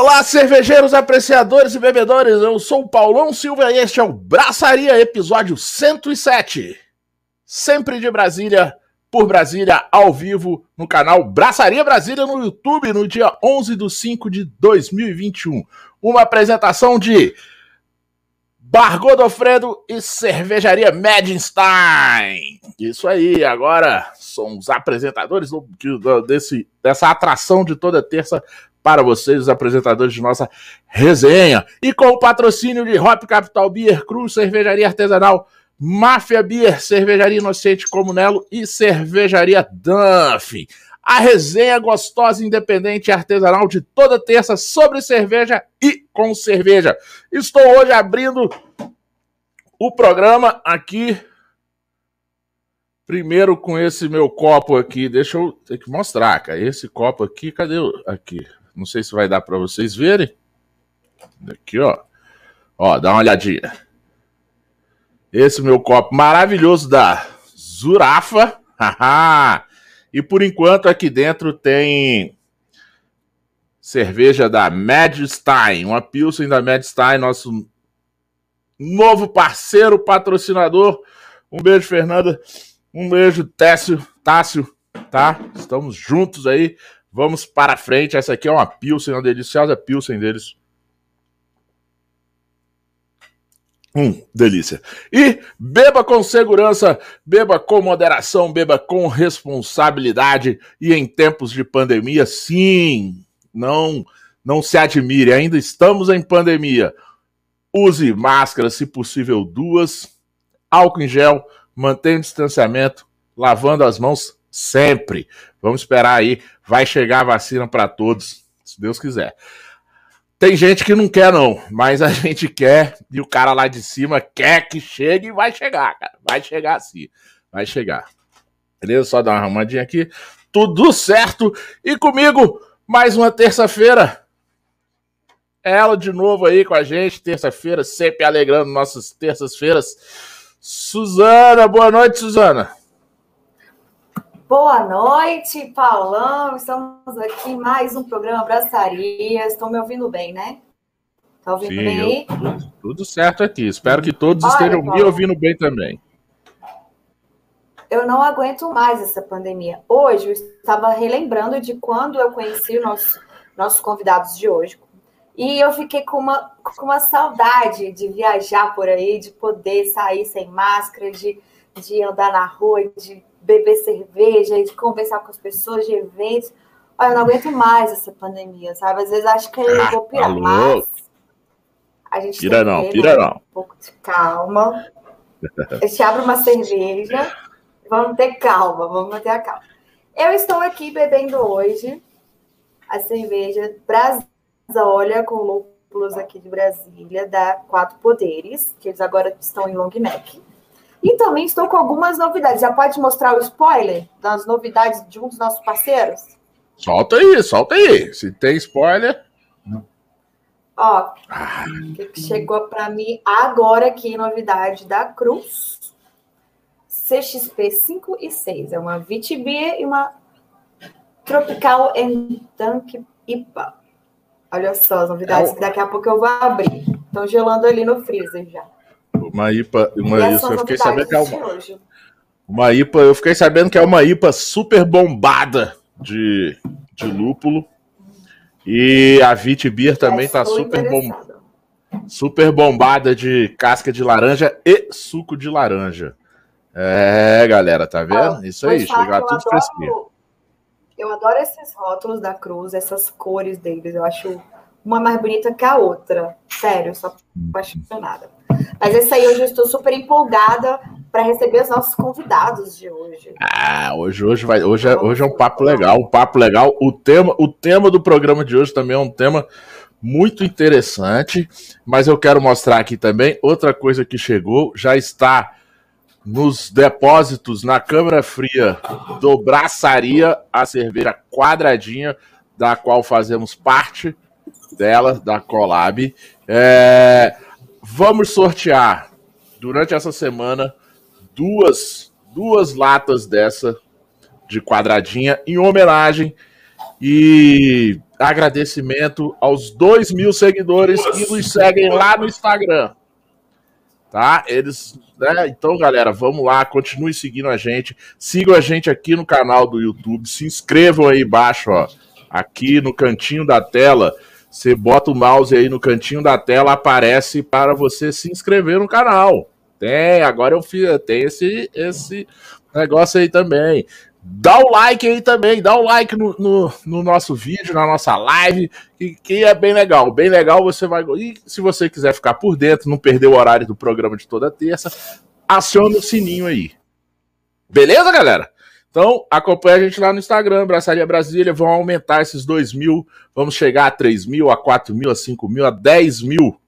Olá, cervejeiros, apreciadores e bebedores. Eu sou o Paulão Silva e este é o Braçaria, episódio 107. Sempre de Brasília, por Brasília, ao vivo, no canal Braçaria Brasília no YouTube, no dia 11 de 5 de 2021. Uma apresentação de Bar Godofredo e Cervejaria Medinstein. Isso aí, agora são os apresentadores do, do, desse, dessa atração de toda terça para vocês, os apresentadores de nossa resenha. E com o patrocínio de Hop Capital Beer, Cruz, Cervejaria Artesanal, Máfia Beer, Cervejaria Inocente Comunelo e Cervejaria Dunphy a resenha gostosa, independente e artesanal de toda terça sobre cerveja e com cerveja. Estou hoje abrindo o programa aqui. Primeiro com esse meu copo aqui, deixa eu ter que mostrar, cara. Esse copo aqui, cadê o aqui? Não sei se vai dar para vocês verem. Aqui, ó. Ó, dá uma olhadinha. Esse meu copo maravilhoso da Zurafa. E por enquanto aqui dentro tem cerveja da Madstein, uma Pilsen da Madstein, nosso novo parceiro, patrocinador. Um beijo, Fernanda. Um beijo, Técio, Tássio, tá? Estamos juntos aí. Vamos para frente. Essa aqui é uma Pilsen, uma deliciosa Pilsen deles. Hum, delícia. E beba com segurança, beba com moderação, beba com responsabilidade e em tempos de pandemia, sim, não não se admire, ainda estamos em pandemia. Use máscara, se possível duas, álcool em gel, mantenha o distanciamento, lavando as mãos sempre. Vamos esperar aí, vai chegar a vacina para todos, se Deus quiser. Tem gente que não quer, não, mas a gente quer e o cara lá de cima quer que chegue e vai chegar, cara. Vai chegar sim, vai chegar. Beleza? Só dar uma arrumadinha aqui. Tudo certo. E comigo, mais uma terça-feira. Ela de novo aí com a gente, terça-feira, sempre alegrando nossas terças-feiras. Suzana, boa noite, Suzana. Boa noite, Paulão. Estamos aqui em mais um programa Braçaria. Estão me ouvindo bem, né? Tá ouvindo Sim, bem aí? Tudo, tudo, certo aqui. Espero que todos Olha, estejam Paulo, me ouvindo bem também. Eu não aguento mais essa pandemia. Hoje eu estava relembrando de quando eu conheci os nossos, nossos convidados de hoje. E eu fiquei com uma, com uma saudade de viajar por aí, de poder sair sem máscara, de, de andar na rua, de beber cerveja, de conversar com as pessoas, de eventos. Olha, eu não aguento mais essa pandemia, sabe? Às vezes acho que eu vou pirar, Alô? mas a gente pira não, ter, pira né? não. um pouco de calma. A gente abre uma cerveja, vamos ter calma, vamos manter a calma. Eu estou aqui bebendo hoje a cerveja Brasólia com lúpulos aqui de Brasília, da Quatro Poderes, que eles agora estão em Long Neck. E também estou com algumas novidades. Já pode mostrar o spoiler das novidades de um dos nossos parceiros? Solta aí, solta aí. Se tem spoiler. Ó, ah. que chegou para mim agora aqui, novidade da Cruz. CXP 5 e 6. É uma VTB e uma Tropical Tank IPA. Olha só as novidades, é que daqui a pouco eu vou abrir. Estão gelando ali no freezer já. Uma IPA, uma isso, eu fiquei sabendo que é uma, uma IPA, eu fiquei sabendo que é uma IPA super bombada de, de lúpulo. E a Vit Beer também está super bom, super bombada de casca de laranja e suco de laranja. É, galera, tá vendo? Isso aí, chegar tudo adoro, fresquinho. Eu adoro esses rótulos da Cruz, essas cores deles. Eu acho uma mais bonita que a outra. Sério, sou hum. apaixonada. Mas esse aí hoje eu estou super empolgada para receber os nossos convidados de hoje. Ah, hoje, hoje, vai, hoje, é, hoje é um papo legal, um papo legal. O tema, o tema do programa de hoje também é um tema muito interessante, mas eu quero mostrar aqui também outra coisa que chegou, já está nos depósitos na câmara fria do Braçaria, a cerveja quadradinha, da qual fazemos parte dela, da Colab. É, Vamos sortear durante essa semana duas, duas latas dessa de quadradinha em homenagem. E agradecimento aos 2 mil seguidores que nos seguem lá no Instagram. Tá? Eles. Né? Então, galera, vamos lá, continue seguindo a gente. Sigam a gente aqui no canal do YouTube. Se inscrevam aí embaixo, ó. Aqui no cantinho da tela. Você bota o mouse aí no cantinho da tela, aparece para você se inscrever no canal. Tem, agora eu fiz, tem esse, esse negócio aí também. Dá o like aí também, dá o like no, no, no, nosso vídeo, na nossa live, que, que é bem legal. Bem legal, você vai. E se você quiser ficar por dentro, não perder o horário do programa de toda terça, acione o sininho aí. Beleza, galera? Então, acompanha a gente lá no Instagram, Braçaria Brasília. Vão aumentar esses 2 mil. Vamos chegar a 3 mil, a 4 mil, a 5 mil, a 10 mil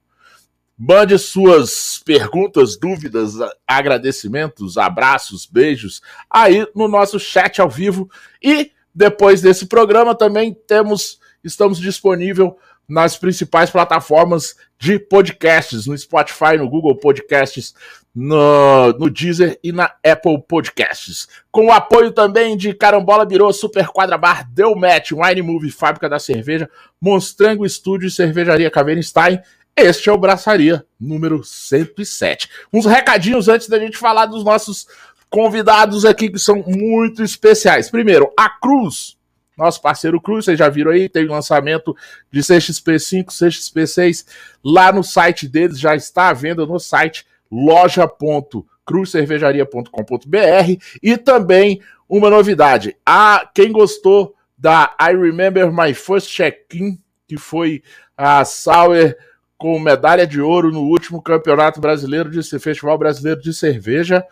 Mande suas perguntas, dúvidas, agradecimentos, abraços, beijos aí no nosso chat ao vivo. E depois desse programa também temos, estamos disponível nas principais plataformas de podcasts, no Spotify, no Google Podcasts, no, no Deezer e na Apple Podcasts. Com o apoio também de Carambola Birô, Super Quadra Bar, Deu Match, Wine Movie, Fábrica da Cerveja, Monstrango Estúdio e Cervejaria Cavernstein este é o Braçaria número 107. Uns recadinhos antes da gente falar dos nossos convidados aqui que são muito especiais. Primeiro, a Cruz, nosso parceiro Cruz, vocês já viram aí, tem lançamento de CXP5, CXP6 lá no site deles, já está à venda no site loja.cruzcervejaria.com.br e também uma novidade, a quem gostou da I Remember My First Check-in, que foi a Sauer com medalha de ouro no último Campeonato Brasileiro de Festival Brasileiro de Cerveja,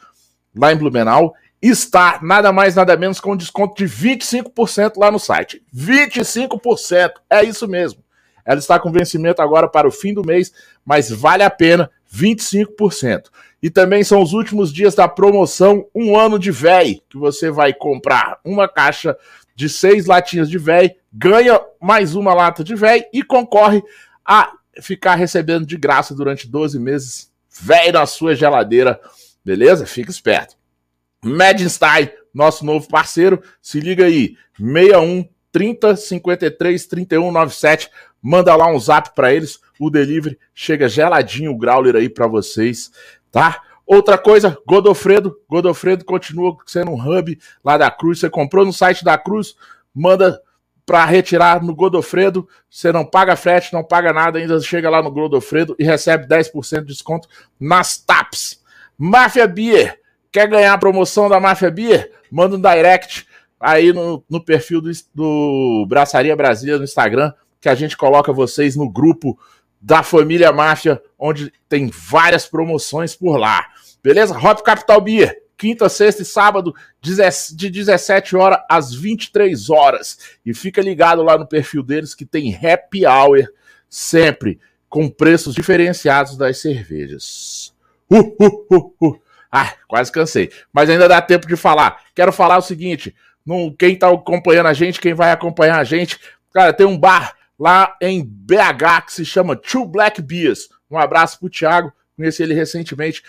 lá em Blumenau. Está nada mais, nada menos com desconto de 25% lá no site. 25%! É isso mesmo. Ela está com vencimento agora para o fim do mês, mas vale a pena 25%. E também são os últimos dias da promoção Um Ano de Véi, que você vai comprar uma caixa de seis latinhas de véi, ganha mais uma lata de véi e concorre a ficar recebendo de graça durante 12 meses, velho na sua geladeira, beleza? Fica esperto. Medinstein, nosso novo parceiro, se liga aí, 61 30 53 31 97, manda lá um zap para eles, o delivery chega geladinho o growler aí para vocês, tá? Outra coisa, Godofredo, Godofredo continua sendo um hub lá da Cruz, você comprou no site da Cruz, manda para retirar no Godofredo. Você não paga frete, não paga nada, ainda chega lá no Godofredo e recebe 10% de desconto nas TAPs. Máfia Beer, quer ganhar a promoção da Máfia Beer? Manda um direct aí no, no perfil do, do Braçaria Brasília no Instagram, que a gente coloca vocês no grupo da família Máfia, onde tem várias promoções por lá. Beleza? Hop Capital Beer, quinta, sexta e sábado, de 17 horas às 23 horas. E fica ligado lá no perfil deles que tem happy hour sempre com preços diferenciados das cervejas. Uh, uh, uh, uh. Ah, quase cansei. Mas ainda dá tempo de falar. Quero falar o seguinte: não, quem está acompanhando a gente, quem vai acompanhar a gente, cara, tem um bar lá em BH que se chama Two Black Beers. Um abraço pro Thiago, conheci ele recentemente.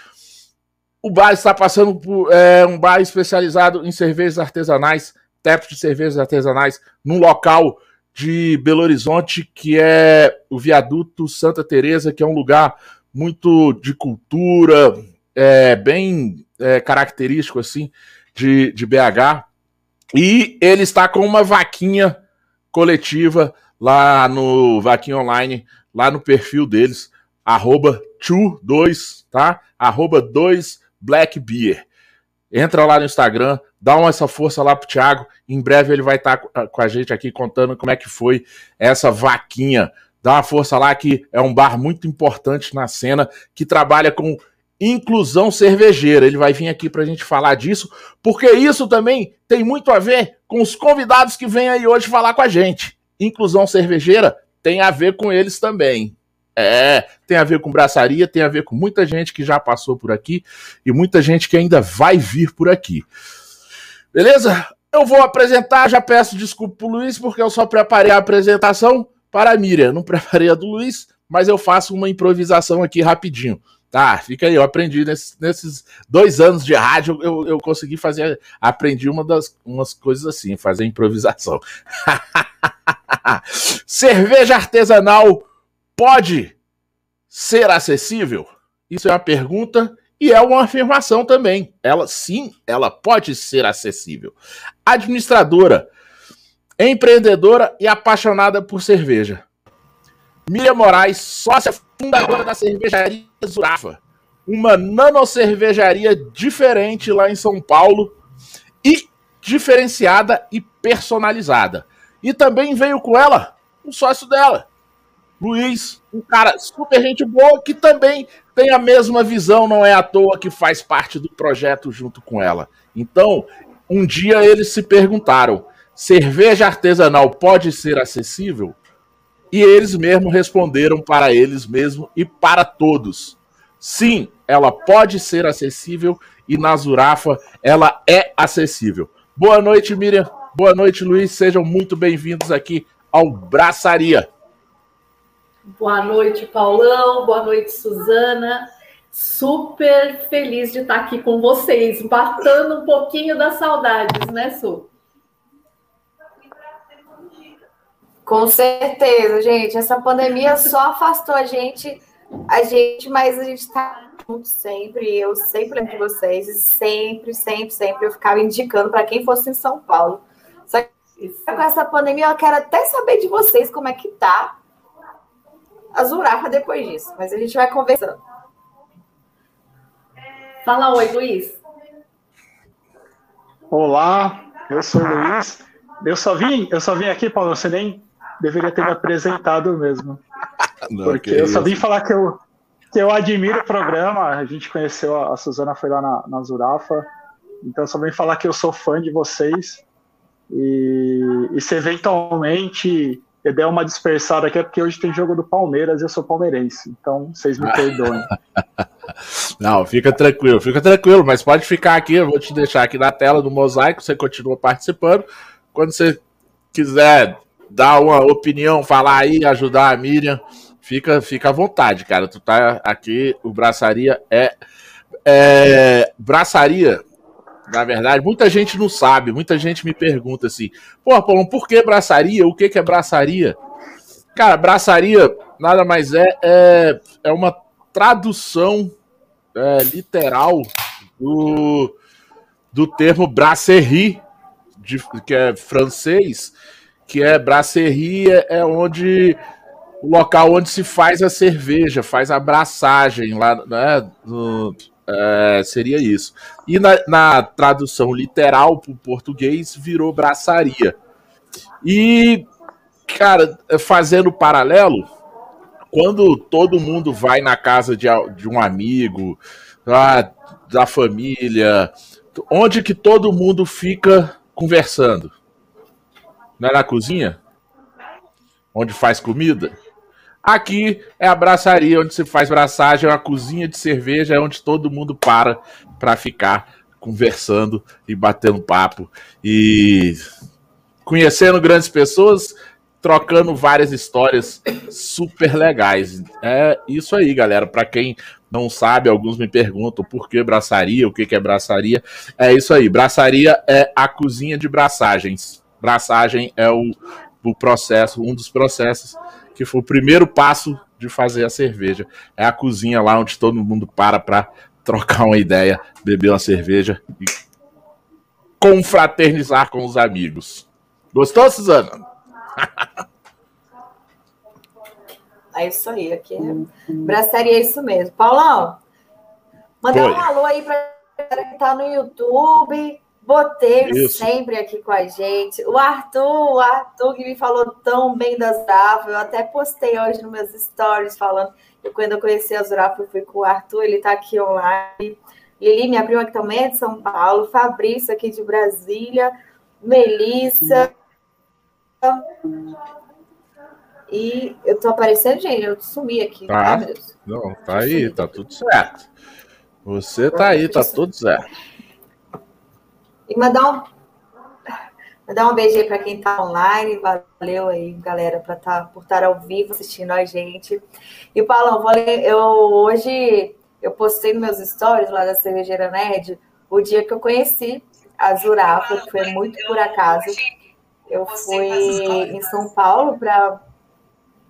O bar está passando por é, um bar especializado em cervejas artesanais, tipos de cervejas artesanais, num local de Belo Horizonte que é o Viaduto Santa Teresa, que é um lugar muito de cultura, é, bem é, característico assim de, de BH. E ele está com uma vaquinha coletiva lá no Vaquinha Online, lá no perfil deles, arroba 2, tá? Arroba 2 Black Beer. Entra lá no Instagram, dá uma essa força lá pro Thiago. Em breve ele vai estar tá com a gente aqui contando como é que foi essa vaquinha. Dá uma força lá que é um bar muito importante na cena que trabalha com inclusão cervejeira. Ele vai vir aqui para a gente falar disso, porque isso também tem muito a ver com os convidados que vêm aí hoje falar com a gente. Inclusão cervejeira tem a ver com eles também. É, tem a ver com braçaria, tem a ver com muita gente que já passou por aqui e muita gente que ainda vai vir por aqui. Beleza? Eu vou apresentar, já peço desculpa pro Luiz, porque eu só preparei a apresentação para a Miriam. Não preparei a do Luiz, mas eu faço uma improvisação aqui rapidinho. Tá, fica aí, eu aprendi nesses, nesses dois anos de rádio, eu, eu consegui fazer, aprendi uma das umas coisas assim, fazer improvisação. Cerveja artesanal pode ser acessível? Isso é uma pergunta e é uma afirmação também. Ela sim, ela pode ser acessível. Administradora, empreendedora e apaixonada por cerveja. Miriam Moraes, sócia fundadora da cervejaria Zurafa, uma nanocervejaria diferente lá em São Paulo e diferenciada e personalizada. E também veio com ela o sócio dela, Luiz, um cara super gente boa que também tem a mesma visão, não é à toa que faz parte do projeto junto com ela. Então, um dia eles se perguntaram: cerveja artesanal pode ser acessível? E eles mesmos responderam para eles mesmos e para todos: sim, ela pode ser acessível e na Zurafa ela é acessível. Boa noite, Miriam. Boa noite, Luiz. Sejam muito bem-vindos aqui ao Braçaria. Boa noite, Paulão. Boa noite, Suzana. Super feliz de estar aqui com vocês, batendo um pouquinho das saudades, né, Su? Com certeza, gente. Essa pandemia só afastou a gente, a gente, mas a gente está junto sempre. Eu sempre lembro de vocês, sempre, sempre, sempre eu ficava indicando para quem fosse em São Paulo. Só que com essa pandemia eu quero até saber de vocês como é que tá a Zurafa depois disso, mas a gente vai conversando. Fala oi, Luiz. Olá, eu sou o Luiz. Eu só vim, eu só vim aqui, Paulo, você nem deveria ter me apresentado mesmo. Não, porque eu só vim falar que eu, que eu admiro o programa. A gente conheceu a, Suzana, foi lá na, na Zurafa. Então, só vim falar que eu sou fã de vocês. E, e se eventualmente eu dei uma dispersada aqui, é porque hoje tem jogo do Palmeiras e eu sou palmeirense. Então, vocês me perdoem. Não, fica tranquilo, fica tranquilo, mas pode ficar aqui, eu vou te deixar aqui na tela do mosaico, você continua participando. Quando você quiser dar uma opinião, falar aí, ajudar a Miriam, fica, fica à vontade, cara. Tu tá aqui, o Braçaria é, é Braçaria na verdade, muita gente não sabe, muita gente me pergunta assim: pô, Paulo, por que braçaria? O que, que é braçaria? Cara, braçaria nada mais é, é, é uma tradução é, literal do, do termo brasserie, de, que é francês, que é brasserie é, é onde o local onde se faz a cerveja, faz a braçagem lá, né, no, é, seria isso. E na, na tradução literal para o português virou braçaria. E, cara, fazendo paralelo, quando todo mundo vai na casa de, de um amigo, da, da família, onde que todo mundo fica conversando? Não é na cozinha? Onde faz comida? Aqui é a braçaria onde se faz braçagem, é uma cozinha de cerveja, é onde todo mundo para para ficar conversando e batendo papo e conhecendo grandes pessoas, trocando várias histórias super legais. É isso aí, galera. Para quem não sabe, alguns me perguntam por que braçaria, o que é braçaria. É isso aí. Braçaria é a cozinha de braçagens. Braçagem é o, o processo, um dos processos que foi o primeiro passo de fazer a cerveja. É a cozinha lá onde todo mundo para para trocar uma ideia, beber uma cerveja e confraternizar com os amigos. Gostou, Suzana? É isso aí, aqui é braçaria, é isso mesmo. Paulão, manda um alô aí para quem tá no YouTube, Botelho Isso. sempre aqui com a gente. O Arthur, o Arthur que me falou tão bem da Zurafa. Eu até postei hoje nos meus stories falando que quando eu conheci a Zurafa, eu fui com o Arthur, ele está aqui online. Lili, minha prima que também é de São Paulo. Fabrício aqui de Brasília. Melissa. E eu tô aparecendo, gente, eu sumi aqui. Tá, tá não, tá aí, tá tudo certo. Você tá aí, tá tudo certo. E mandar um, mandar um beijo aí para quem está online. Valeu aí, galera, pra tá, por estar ao vivo assistindo a gente. E, Paulão, eu hoje eu postei nos meus stories lá da Cervejeira Nerd o dia que eu conheci a Zurafa, que foi muito por acaso. Eu fui em São Paulo para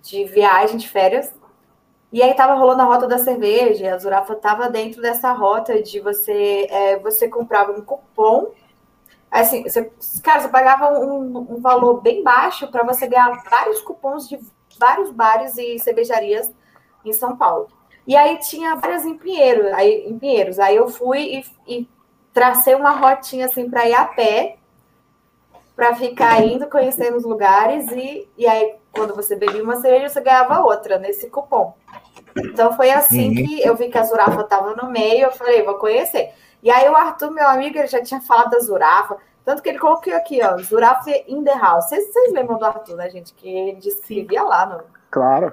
de viagem de férias. E aí tava rolando a rota da cerveja, a Zurafa tava dentro dessa rota de você é, você comprava um cupom. Assim, você, cara, você pagava um, um valor bem baixo para você ganhar vários cupons de vários bares e cervejarias em São Paulo. E aí tinha várias em Pinheiro, aí, em Pinheiros. Aí eu fui e, e tracei uma rotinha assim para ir a pé, para ficar indo, conhecendo os lugares, e, e aí quando você bebia uma cerveja, você ganhava outra nesse cupom. Então foi assim uhum. que eu vi que a Zurafa estava no meio, eu falei, vou conhecer. E aí o Arthur, meu amigo, ele já tinha falado da Zurafa, tanto que ele colocou aqui, ó, Zurafa in the house. Vocês, vocês lembram do Arthur, né, gente? Que ele disse que vivia lá, no... Claro.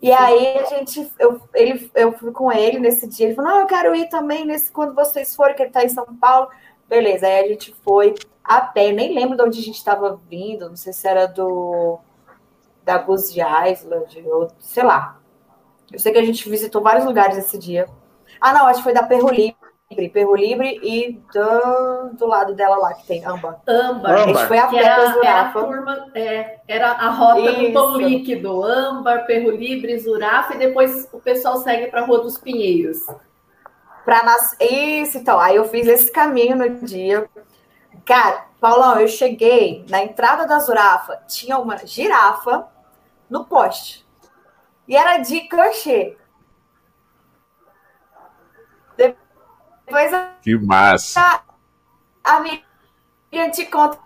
E aí a gente, eu, ele, eu fui com ele nesse dia, ele falou, não, eu quero ir também nesse, quando vocês forem, que ele tá em São Paulo. Beleza, aí a gente foi a pé, nem lembro de onde a gente estava vindo, não sei se era do da Goose Island, ou sei lá. Eu sei que a gente visitou vários lugares esse dia. Ah, não, acho que foi da Perro Livre. Perro Livre e do, do lado dela lá que tem Amba. Amba. A gente foi a era, era a turma, é, era a rota Isso. do pão líquido. Âmbar, Perro Livre, Zurafa e depois o pessoal segue para a Rua dos Pinheiros. Pra nas... Isso, então. Aí eu fiz esse caminho no dia. Cara, Paulão, eu cheguei na entrada da Zurafa, tinha uma girafa no poste. E era de crochê. Depois que massa. A, a minha te conta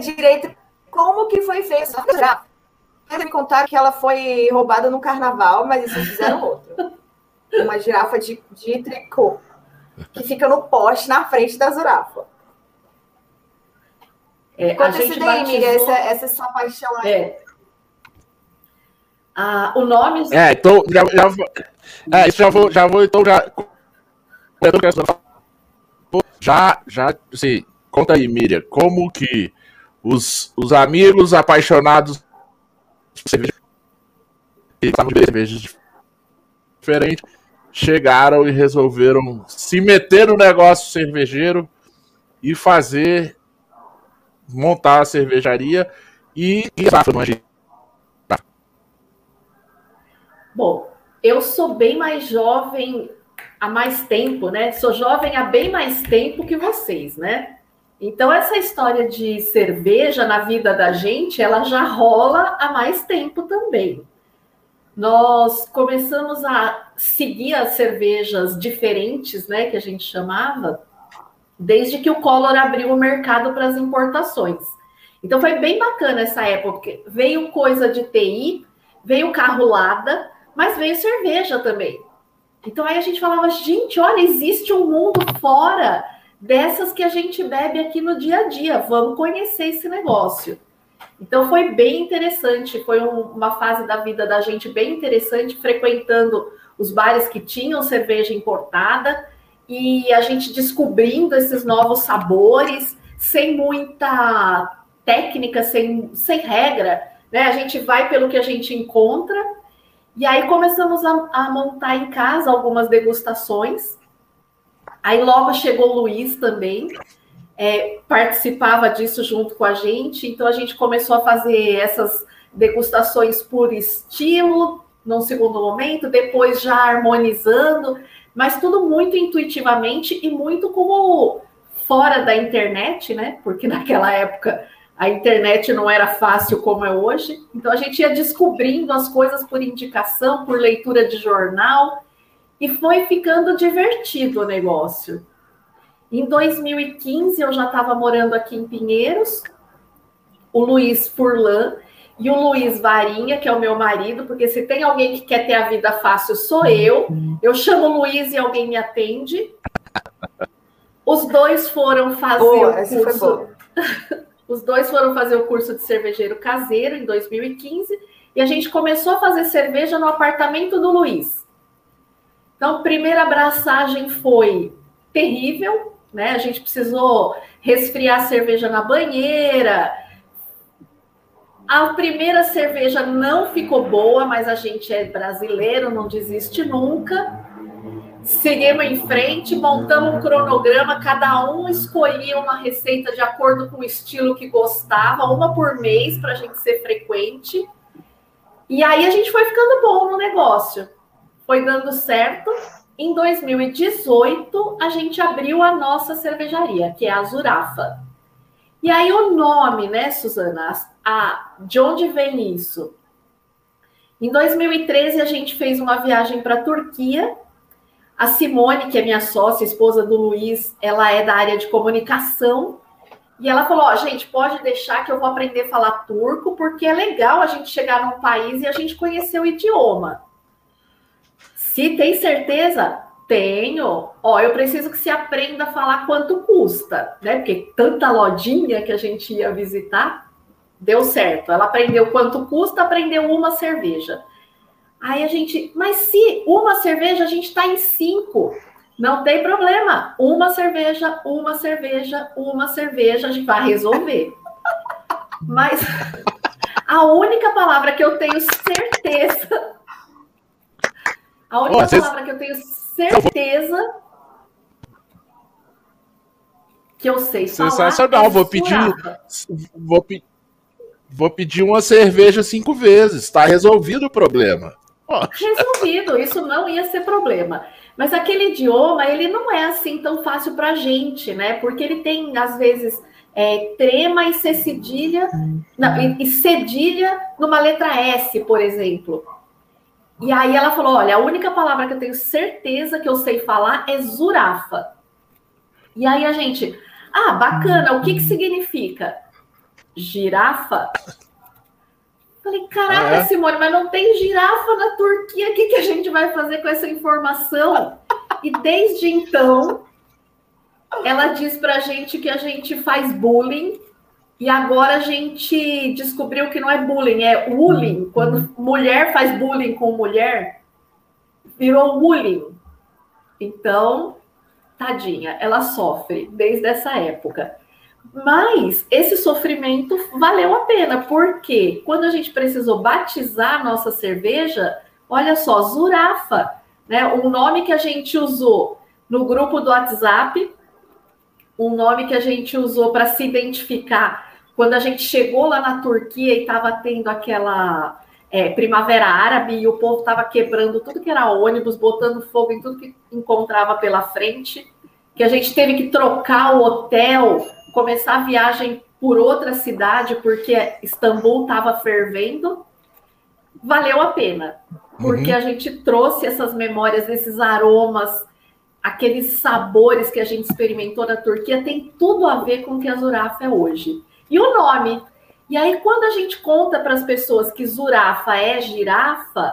direito como que foi feito. Eles me contaram que ela foi roubada no carnaval, mas isso fizeram outro. Uma girafa de, de tricô. Que fica no poste na frente da zurafa. É, Conta a gente daí, batizou... amiga, essa, essa sua paixão aí. É. Ah, o nome. É, então já, já, é, isso já vou, já vou, então já. Já, já, assim, conta aí, Miriam, como que os, os amigos apaixonados por cervejas diferentes chegaram e resolveram se meter no negócio cervejeiro e fazer montar a cervejaria e, e Bom, eu sou bem mais jovem há mais tempo, né? Sou jovem há bem mais tempo que vocês, né? Então, essa história de cerveja na vida da gente, ela já rola há mais tempo também. Nós começamos a seguir as cervejas diferentes, né, que a gente chamava, desde que o Collor abriu o mercado para as importações. Então, foi bem bacana essa época, veio coisa de TI, veio carro Lada, mas veio cerveja também. Então aí a gente falava, gente, olha, existe um mundo fora dessas que a gente bebe aqui no dia a dia. Vamos conhecer esse negócio. Então foi bem interessante, foi um, uma fase da vida da gente bem interessante, frequentando os bares que tinham cerveja importada e a gente descobrindo esses novos sabores sem muita técnica, sem, sem regra. Né? A gente vai pelo que a gente encontra e aí começamos a, a montar em casa algumas degustações. Aí logo chegou o Luiz também, é, participava disso junto com a gente. Então a gente começou a fazer essas degustações por estilo, num segundo momento, depois já harmonizando, mas tudo muito intuitivamente e muito como fora da internet, né? Porque naquela época a internet não era fácil como é hoje, então a gente ia descobrindo as coisas por indicação, por leitura de jornal, e foi ficando divertido o negócio. Em 2015, eu já estava morando aqui em Pinheiros, o Luiz Furlan e o Luiz Varinha, que é o meu marido, porque se tem alguém que quer ter a vida fácil, sou eu. Eu chamo o Luiz e alguém me atende. Os dois foram fazer Boa, o curso. Os dois foram fazer o curso de cervejeiro caseiro em 2015 e a gente começou a fazer cerveja no apartamento do Luiz. Então, primeira abraçagem foi terrível, né? A gente precisou resfriar a cerveja na banheira. A primeira cerveja não ficou boa, mas a gente é brasileiro, não desiste nunca. Seguimos em frente, montamos um cronograma, cada um escolhia uma receita de acordo com o estilo que gostava, uma por mês para a gente ser frequente. E aí a gente foi ficando bom no negócio. Foi dando certo. Em 2018, a gente abriu a nossa cervejaria, que é a Zurafa. E aí o nome, né, Suzana? A, de onde vem isso? Em 2013, a gente fez uma viagem para a Turquia a Simone, que é minha sócia, esposa do Luiz, ela é da área de comunicação. E ela falou: Ó, gente, pode deixar que eu vou aprender a falar turco, porque é legal a gente chegar num país e a gente conhecer o idioma. Se tem certeza? Tenho. Ó, eu preciso que se aprenda a falar quanto custa, né? Porque tanta lojinha que a gente ia visitar, deu certo. Ela aprendeu quanto custa, aprendeu uma cerveja. Aí a gente, mas se uma cerveja a gente está em cinco, não tem problema. Uma cerveja, uma cerveja, uma cerveja, a gente vai resolver. Mas a única palavra que eu tenho certeza. A única oh, palavra que eu tenho certeza que eu sei falar. Sensacional, é vou pedir, vou, vou pedir uma cerveja cinco vezes. Está resolvido o problema. Resolvido, isso não ia ser problema. Mas aquele idioma, ele não é assim tão fácil para a gente, né? Porque ele tem, às vezes, é, trema e cedilha, não, e, e cedilha numa letra S, por exemplo. E aí ela falou: olha, a única palavra que eu tenho certeza que eu sei falar é zurafa. E aí a gente, ah, bacana, o que, que significa? Girafa? Falei, caraca, ah, é? Simone, mas não tem girafa na Turquia. O que, que a gente vai fazer com essa informação? E desde então, ela diz pra gente que a gente faz bullying. E agora a gente descobriu que não é bullying, é bullying. Uhum. Quando mulher faz bullying com mulher, virou bullying. Então, tadinha, ela sofre desde essa época. Mas esse sofrimento valeu a pena, porque quando a gente precisou batizar nossa cerveja, olha só, Zurafa, né? Um nome que a gente usou no grupo do WhatsApp, um nome que a gente usou para se identificar quando a gente chegou lá na Turquia e estava tendo aquela é, primavera árabe e o povo estava quebrando tudo que era ônibus, botando fogo em tudo que encontrava pela frente, que a gente teve que trocar o hotel começar a viagem por outra cidade, porque Istambul estava fervendo, valeu a pena. Porque uhum. a gente trouxe essas memórias, esses aromas, aqueles sabores que a gente experimentou na Turquia, tem tudo a ver com o que a Zurafa é hoje. E o nome. E aí, quando a gente conta para as pessoas que Zurafa é girafa,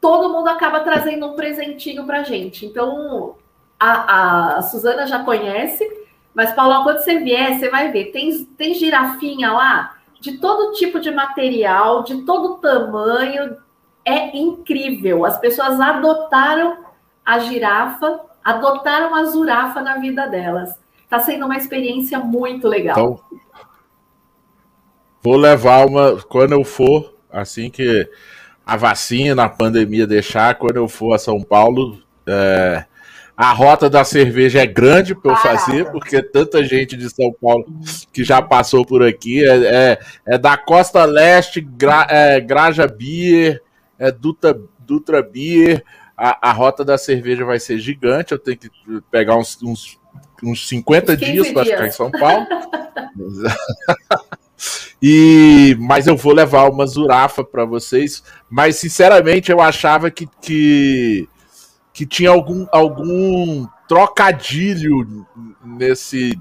todo mundo acaba trazendo um presentinho para a gente. Então, a, a Suzana já conhece, mas, Paulo, quando você vier, você vai ver. Tem, tem girafinha lá de todo tipo de material, de todo tamanho. É incrível. As pessoas adotaram a girafa, adotaram a zurafa na vida delas. Está sendo uma experiência muito legal. Então, vou levar uma. Quando eu for, assim que a vacina, a pandemia deixar, quando eu for a São Paulo, é, a rota da cerveja é grande para eu fazer, porque tanta gente de São Paulo que já passou por aqui. É, é, é da Costa Leste, Gra, é, Graja Beer, é Dutra, Dutra Beer. A, a, rota da cerveja vai ser gigante. Eu tenho que pegar uns, uns, uns 50 dias para ficar em São Paulo. E, mas eu vou levar uma zurafa para vocês. Mas sinceramente eu achava que, que que tinha algum, algum trocadilho nesse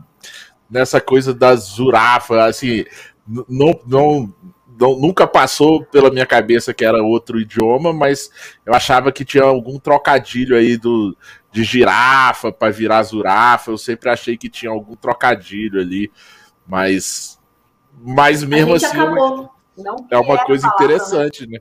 nessa coisa da Zurafa, assim, não, não, não, nunca passou pela minha cabeça que era outro idioma, mas eu achava que tinha algum trocadilho aí do, de girafa para virar Zurafa, eu sempre achei que tinha algum trocadilho ali, mas, mas mesmo assim é uma coisa né? interessante, né?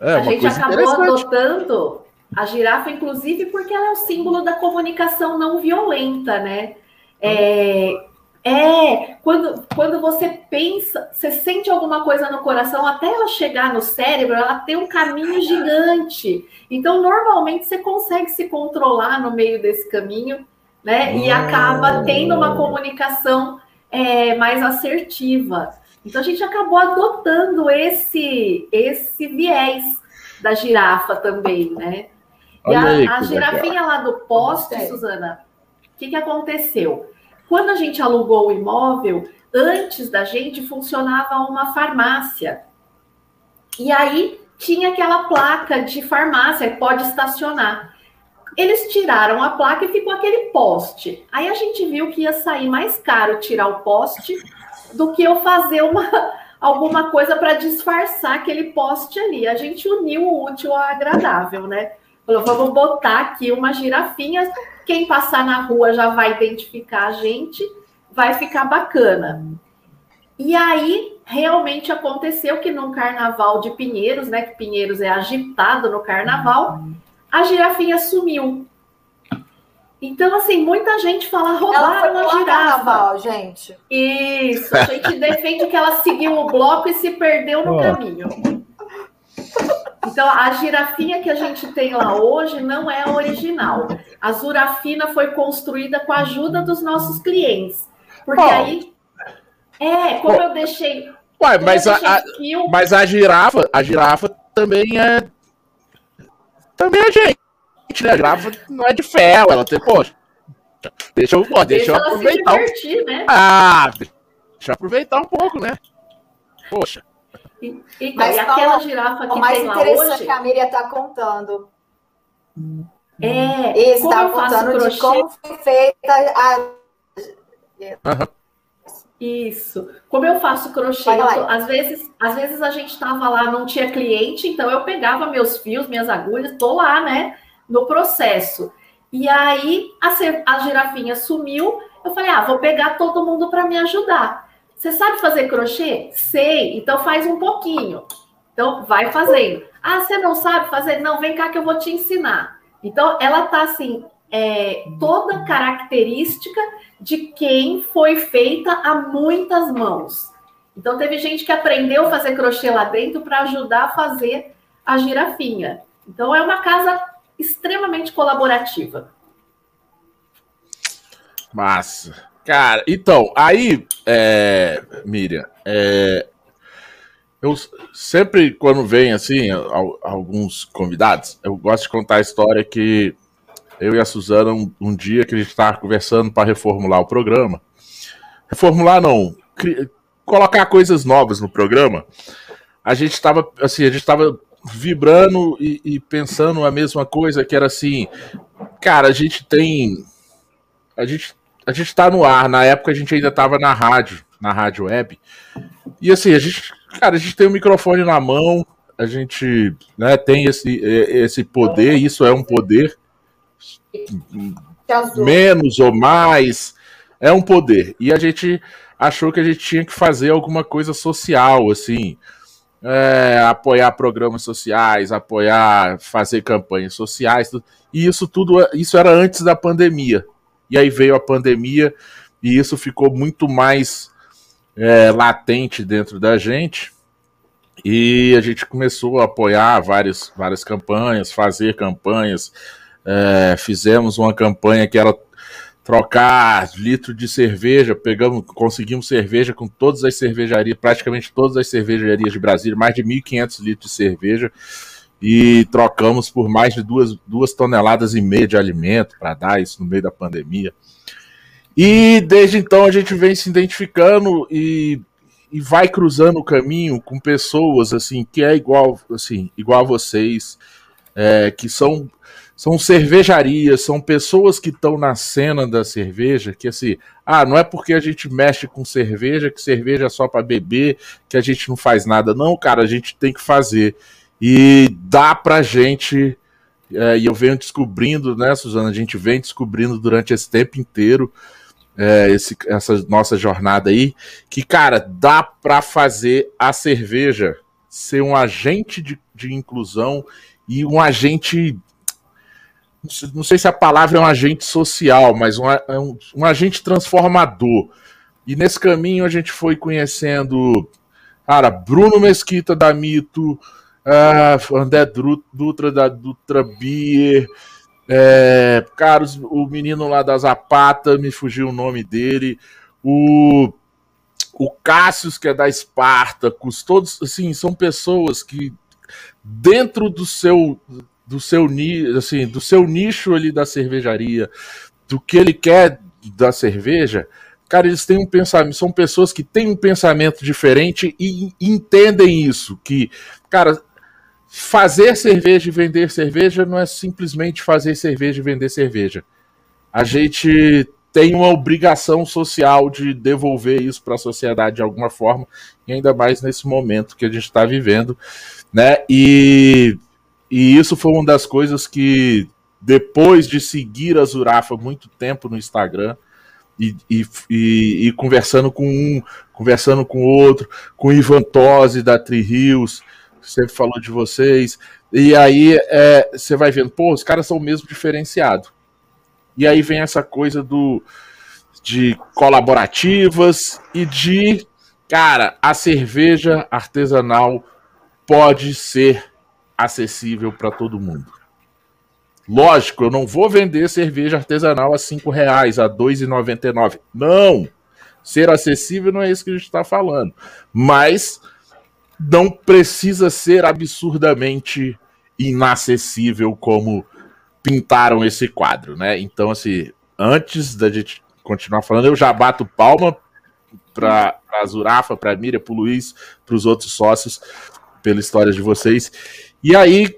É, a gente acabou adotando a girafa, inclusive, porque ela é o símbolo da comunicação não violenta, né? É, É, quando, quando você pensa, você sente alguma coisa no coração, até ela chegar no cérebro, ela tem um caminho gigante. Então, normalmente, você consegue se controlar no meio desse caminho, né? E acaba tendo uma comunicação é, mais assertiva. Então, a gente acabou adotando esse, esse viés da girafa também, né? E a, a girafinha lá do poste, Suzana, o que, que aconteceu? Quando a gente alugou o imóvel, antes da gente funcionava uma farmácia. E aí tinha aquela placa de farmácia, pode estacionar. Eles tiraram a placa e ficou aquele poste. Aí a gente viu que ia sair mais caro tirar o poste do que eu fazer uma, alguma coisa para disfarçar aquele poste ali. A gente uniu o útil ao agradável, né? Falou, vamos botar aqui uma girafinha. Quem passar na rua já vai identificar a gente, vai ficar bacana. E aí, realmente aconteceu que no carnaval de Pinheiros, né? Que Pinheiros é agitado no carnaval, a girafinha sumiu. Então, assim, muita gente fala roubaram a girafa. Carnaval, gente. Isso, a gente defende que ela seguiu o bloco e se perdeu no oh. caminho. Então, a girafinha que a gente tem lá hoje não é a original. A Zurafina foi construída com a ajuda dos nossos clientes. Porque oh. aí. É, como oh. eu deixei. Ué, mas, a, a mas a girafa, a girafa também é. Também é gente né? A girafa não é de ferro, ela tem, poxa. Deixa eu, ó, deixa, deixa eu aproveitar. Divertir, né? Ah, deixa eu aproveitar um pouco, né? Poxa. E, e, Mas e aquela girafa que o mais tem interessante hoje... que a Miriam está contando. É, está contando de como foi feita a. Uhum. Isso. Como eu faço crochê, eu às vezes, às vezes a gente estava lá, não tinha cliente, então eu pegava meus fios, minhas agulhas, tô lá, né? no processo. E aí a, a girafinha sumiu. Eu falei: ah, vou pegar todo mundo para me ajudar. Você sabe fazer crochê? Sei, então faz um pouquinho. Então vai fazendo. Ah, você não sabe fazer? Não, vem cá que eu vou te ensinar. Então ela tá assim, é, toda característica de quem foi feita a muitas mãos. Então teve gente que aprendeu a fazer crochê lá dentro para ajudar a fazer a girafinha. Então é uma casa extremamente colaborativa. Massa. Cara, então, aí, é, Miriam, é, eu sempre, quando vem assim, alguns convidados, eu gosto de contar a história que eu e a Suzana, um, um dia que a gente estava conversando para reformular o programa. Reformular não, colocar coisas novas no programa. A gente estava, assim, a gente estava vibrando e, e, pensando a mesma coisa, que era assim, cara, a gente tem. A gente, a gente tá no ar, na época a gente ainda tava na rádio, na rádio web. E assim, a gente, cara, a gente tem o um microfone na mão, a gente né, tem esse, esse poder, isso é um poder. Menos ou mais, é um poder. E a gente achou que a gente tinha que fazer alguma coisa social, assim é, apoiar programas sociais, apoiar, fazer campanhas sociais, e isso tudo, isso era antes da pandemia. E aí veio a pandemia e isso ficou muito mais é, latente dentro da gente. E a gente começou a apoiar várias, várias campanhas, fazer campanhas. É, fizemos uma campanha que era trocar litro de cerveja, pegamos, conseguimos cerveja com todas as cervejarias, praticamente todas as cervejarias de Brasília, mais de 1.500 litros de cerveja, e trocamos por mais de duas, duas toneladas e meia de alimento para dar isso no meio da pandemia. E desde então a gente vem se identificando e, e vai cruzando o caminho com pessoas assim que é igual assim igual a vocês, é, que são são cervejarias, são pessoas que estão na cena da cerveja, que assim, ah, não é porque a gente mexe com cerveja que cerveja é só para beber, que a gente não faz nada. Não, cara, a gente tem que fazer. E dá pra gente, é, e eu venho descobrindo, né, Suzana, a gente vem descobrindo durante esse tempo inteiro, é, esse, essa nossa jornada aí, que, cara, dá pra fazer a cerveja ser um agente de, de inclusão e um agente não sei se a palavra é um agente social, mas um, é um, um agente transformador. E nesse caminho a gente foi conhecendo, cara, Bruno Mesquita da Mito, uh, André Dutra da Dutra Beer, é, o menino lá da Zapata, me fugiu o nome dele, o, o Cássius, que é da Espartacus, todos, assim, são pessoas que dentro do seu do seu assim, do seu nicho ali da cervejaria, do que ele quer da cerveja, cara, eles têm um pensamento, são pessoas que têm um pensamento diferente e entendem isso, que, cara, fazer cerveja e vender cerveja não é simplesmente fazer cerveja e vender cerveja. A gente tem uma obrigação social de devolver isso para a sociedade de alguma forma, e ainda mais nesse momento que a gente está vivendo, né? E, e isso foi uma das coisas que, depois de seguir a Zurafa muito tempo no Instagram, e, e, e, e conversando com um, conversando com outro, com o Ivan Tosi da Tri Rios, sempre falou de vocês. E aí é, você vai vendo, pô, os caras são mesmo diferenciados. E aí vem essa coisa do de colaborativas e de, cara, a cerveja artesanal pode ser acessível para todo mundo. Lógico, eu não vou vender cerveja artesanal a cinco reais, a dois e noventa nove. Não, ser acessível não é isso que a gente está falando. Mas não precisa ser absurdamente inacessível como pintaram esse quadro, né? Então, assim, antes da gente continuar falando, eu já bato palma para a Zurafa, para a Miriam, para o Luiz, para os outros sócios, pela história de vocês. E aí,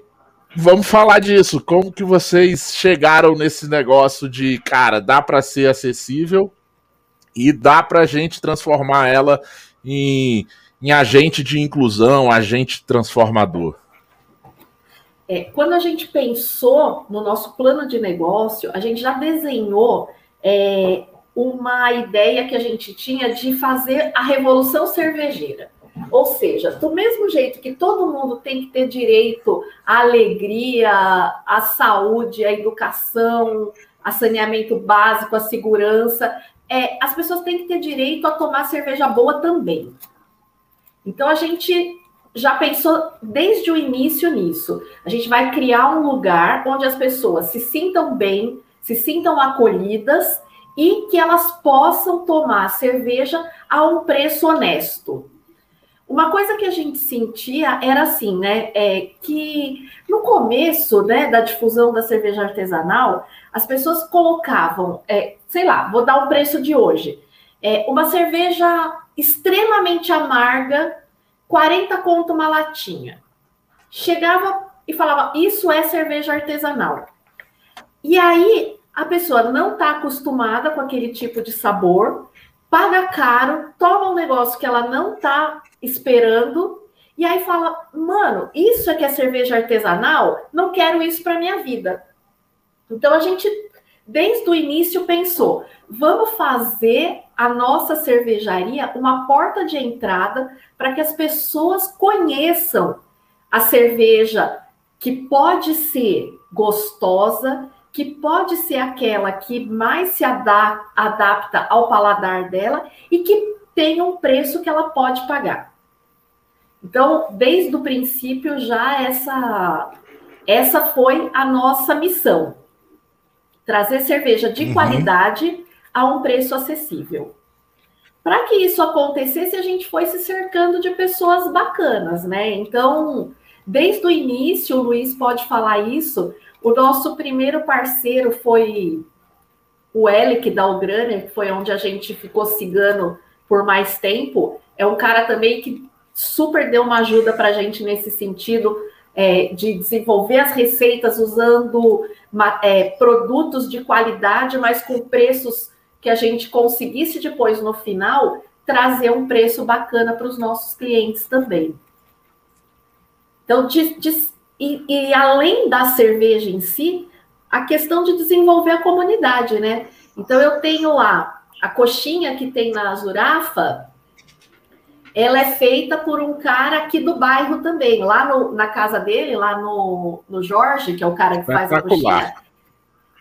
vamos falar disso. Como que vocês chegaram nesse negócio de, cara, dá para ser acessível e dá para gente transformar ela em em agente de inclusão, agente transformador? É, quando a gente pensou no nosso plano de negócio, a gente já desenhou é, uma ideia que a gente tinha de fazer a revolução cervejeira. Ou seja, do mesmo jeito que todo mundo tem que ter direito à alegria, à saúde, à educação, a saneamento básico, à segurança, é, as pessoas têm que ter direito a tomar cerveja boa também. Então a gente já pensou desde o início nisso. A gente vai criar um lugar onde as pessoas se sintam bem, se sintam acolhidas e que elas possam tomar cerveja a um preço honesto. Uma coisa que a gente sentia era assim, né? É que no começo né, da difusão da cerveja artesanal, as pessoas colocavam, é, sei lá, vou dar o preço de hoje. É, uma cerveja extremamente amarga, 40 conto uma latinha. Chegava e falava: Isso é cerveja artesanal. E aí a pessoa não está acostumada com aquele tipo de sabor, paga caro, toma um negócio que ela não está esperando. E aí fala, mano, isso é que é cerveja artesanal? Não quero isso para minha vida. Então a gente desde o início pensou: vamos fazer a nossa cervejaria uma porta de entrada para que as pessoas conheçam a cerveja que pode ser gostosa, que pode ser aquela que mais se adapta ao paladar dela e que tem um preço que ela pode pagar. Então, desde o princípio já essa essa foi a nossa missão trazer cerveja de uhum. qualidade a um preço acessível. Para que isso acontecesse, a gente foi se cercando de pessoas bacanas, né? Então, desde o início, o Luiz pode falar isso. O nosso primeiro parceiro foi o Elic da Ugrânia, que foi onde a gente ficou cigano por mais tempo. É um cara também que super deu uma ajuda para a gente nesse sentido é, de desenvolver as receitas usando é, produtos de qualidade, mas com preços que a gente conseguisse depois, no final, trazer um preço bacana para os nossos clientes também. Então, de, de, e, e além da cerveja em si, a questão de desenvolver a comunidade, né? Então, eu tenho lá a coxinha que tem na Zurafa, ela é feita por um cara aqui do bairro também, lá no, na casa dele, lá no, no Jorge, que é o cara que faz a coxinha.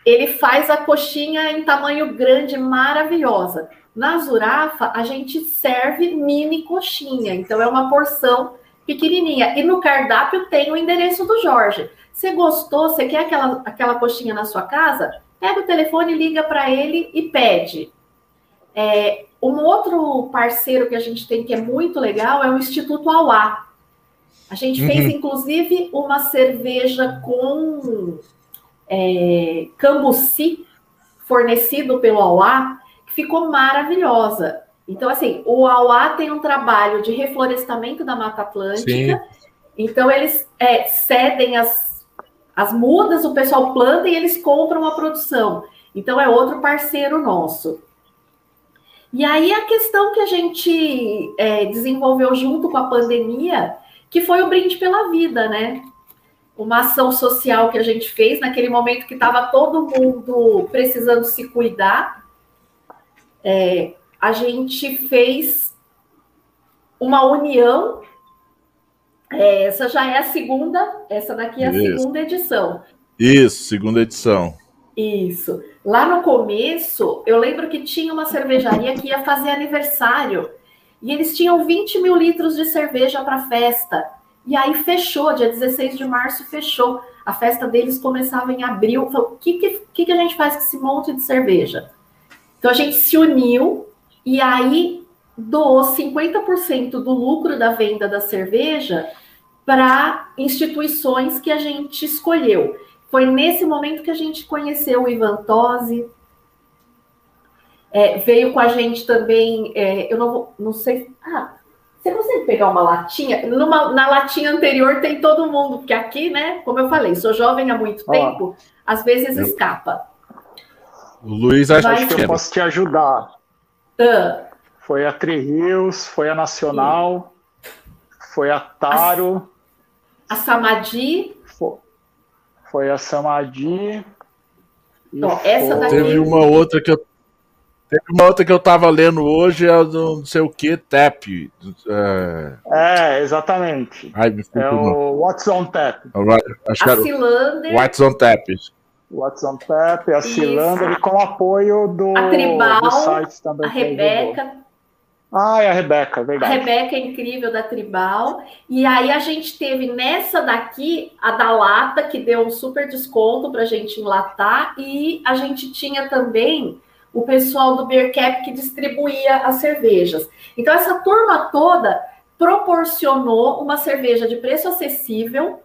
Ele faz a coxinha em tamanho grande, maravilhosa. Na Zurafa, a gente serve mini coxinha, então é uma porção pequenininha. E no cardápio tem o endereço do Jorge. Você gostou? Você quer aquela, aquela coxinha na sua casa? Pega o telefone, liga para ele e pede. É, um outro parceiro que a gente tem que é muito legal é o Instituto Auá. A gente uhum. fez, inclusive, uma cerveja com é, cambuci fornecido pelo Auá, que ficou maravilhosa. Então, assim, o Auá tem um trabalho de reflorestamento da Mata Atlântica. Sim. Então, eles é, cedem as, as mudas, o pessoal planta e eles compram a produção. Então, é outro parceiro nosso. E aí, a questão que a gente é, desenvolveu junto com a pandemia, que foi o Brinde pela Vida, né? Uma ação social que a gente fez naquele momento que estava todo mundo precisando se cuidar. É, a gente fez uma união. É, essa já é a segunda, essa daqui é a Isso. segunda edição. Isso, segunda edição. Isso. Lá no começo, eu lembro que tinha uma cervejaria que ia fazer aniversário e eles tinham 20 mil litros de cerveja para festa. E aí fechou, dia 16 de março fechou. A festa deles começava em abril. O que, que, que a gente faz com esse monte de cerveja? Então a gente se uniu e aí doou 50% do lucro da venda da cerveja para instituições que a gente escolheu. Foi nesse momento que a gente conheceu o Ivan Tosi. É, veio com a gente também, é, eu não, não sei. Ah, você consegue pegar uma latinha? Numa, na latinha anterior tem todo mundo, porque aqui, né, como eu falei, sou jovem há muito tempo, às vezes eu... escapa. O Luiz acha Mas, que eu posso te ajudar. Uh. Foi a Trios, foi a Nacional, foi a Taro. A, a Samadi. Foi, foi a Samadi. Então, essa daqui... Teve uma outra que eu Teve uma outra que eu tava lendo hoje, é do não sei o que, TAP. É, é exatamente. Ai, é o What's on Tap. Acho a Cilander. What's on Tap. What's on Tap, a Cilander, e com apoio do, a Tribal, do site também. A Rebeca. Ah, é a Rebeca, verdade. A Rebeca é incrível da Tribal. E aí a gente teve nessa daqui a da lata, que deu um super desconto para a gente enlatar. E a gente tinha também o pessoal do Beer Cap que distribuía as cervejas. Então, essa turma toda proporcionou uma cerveja de preço acessível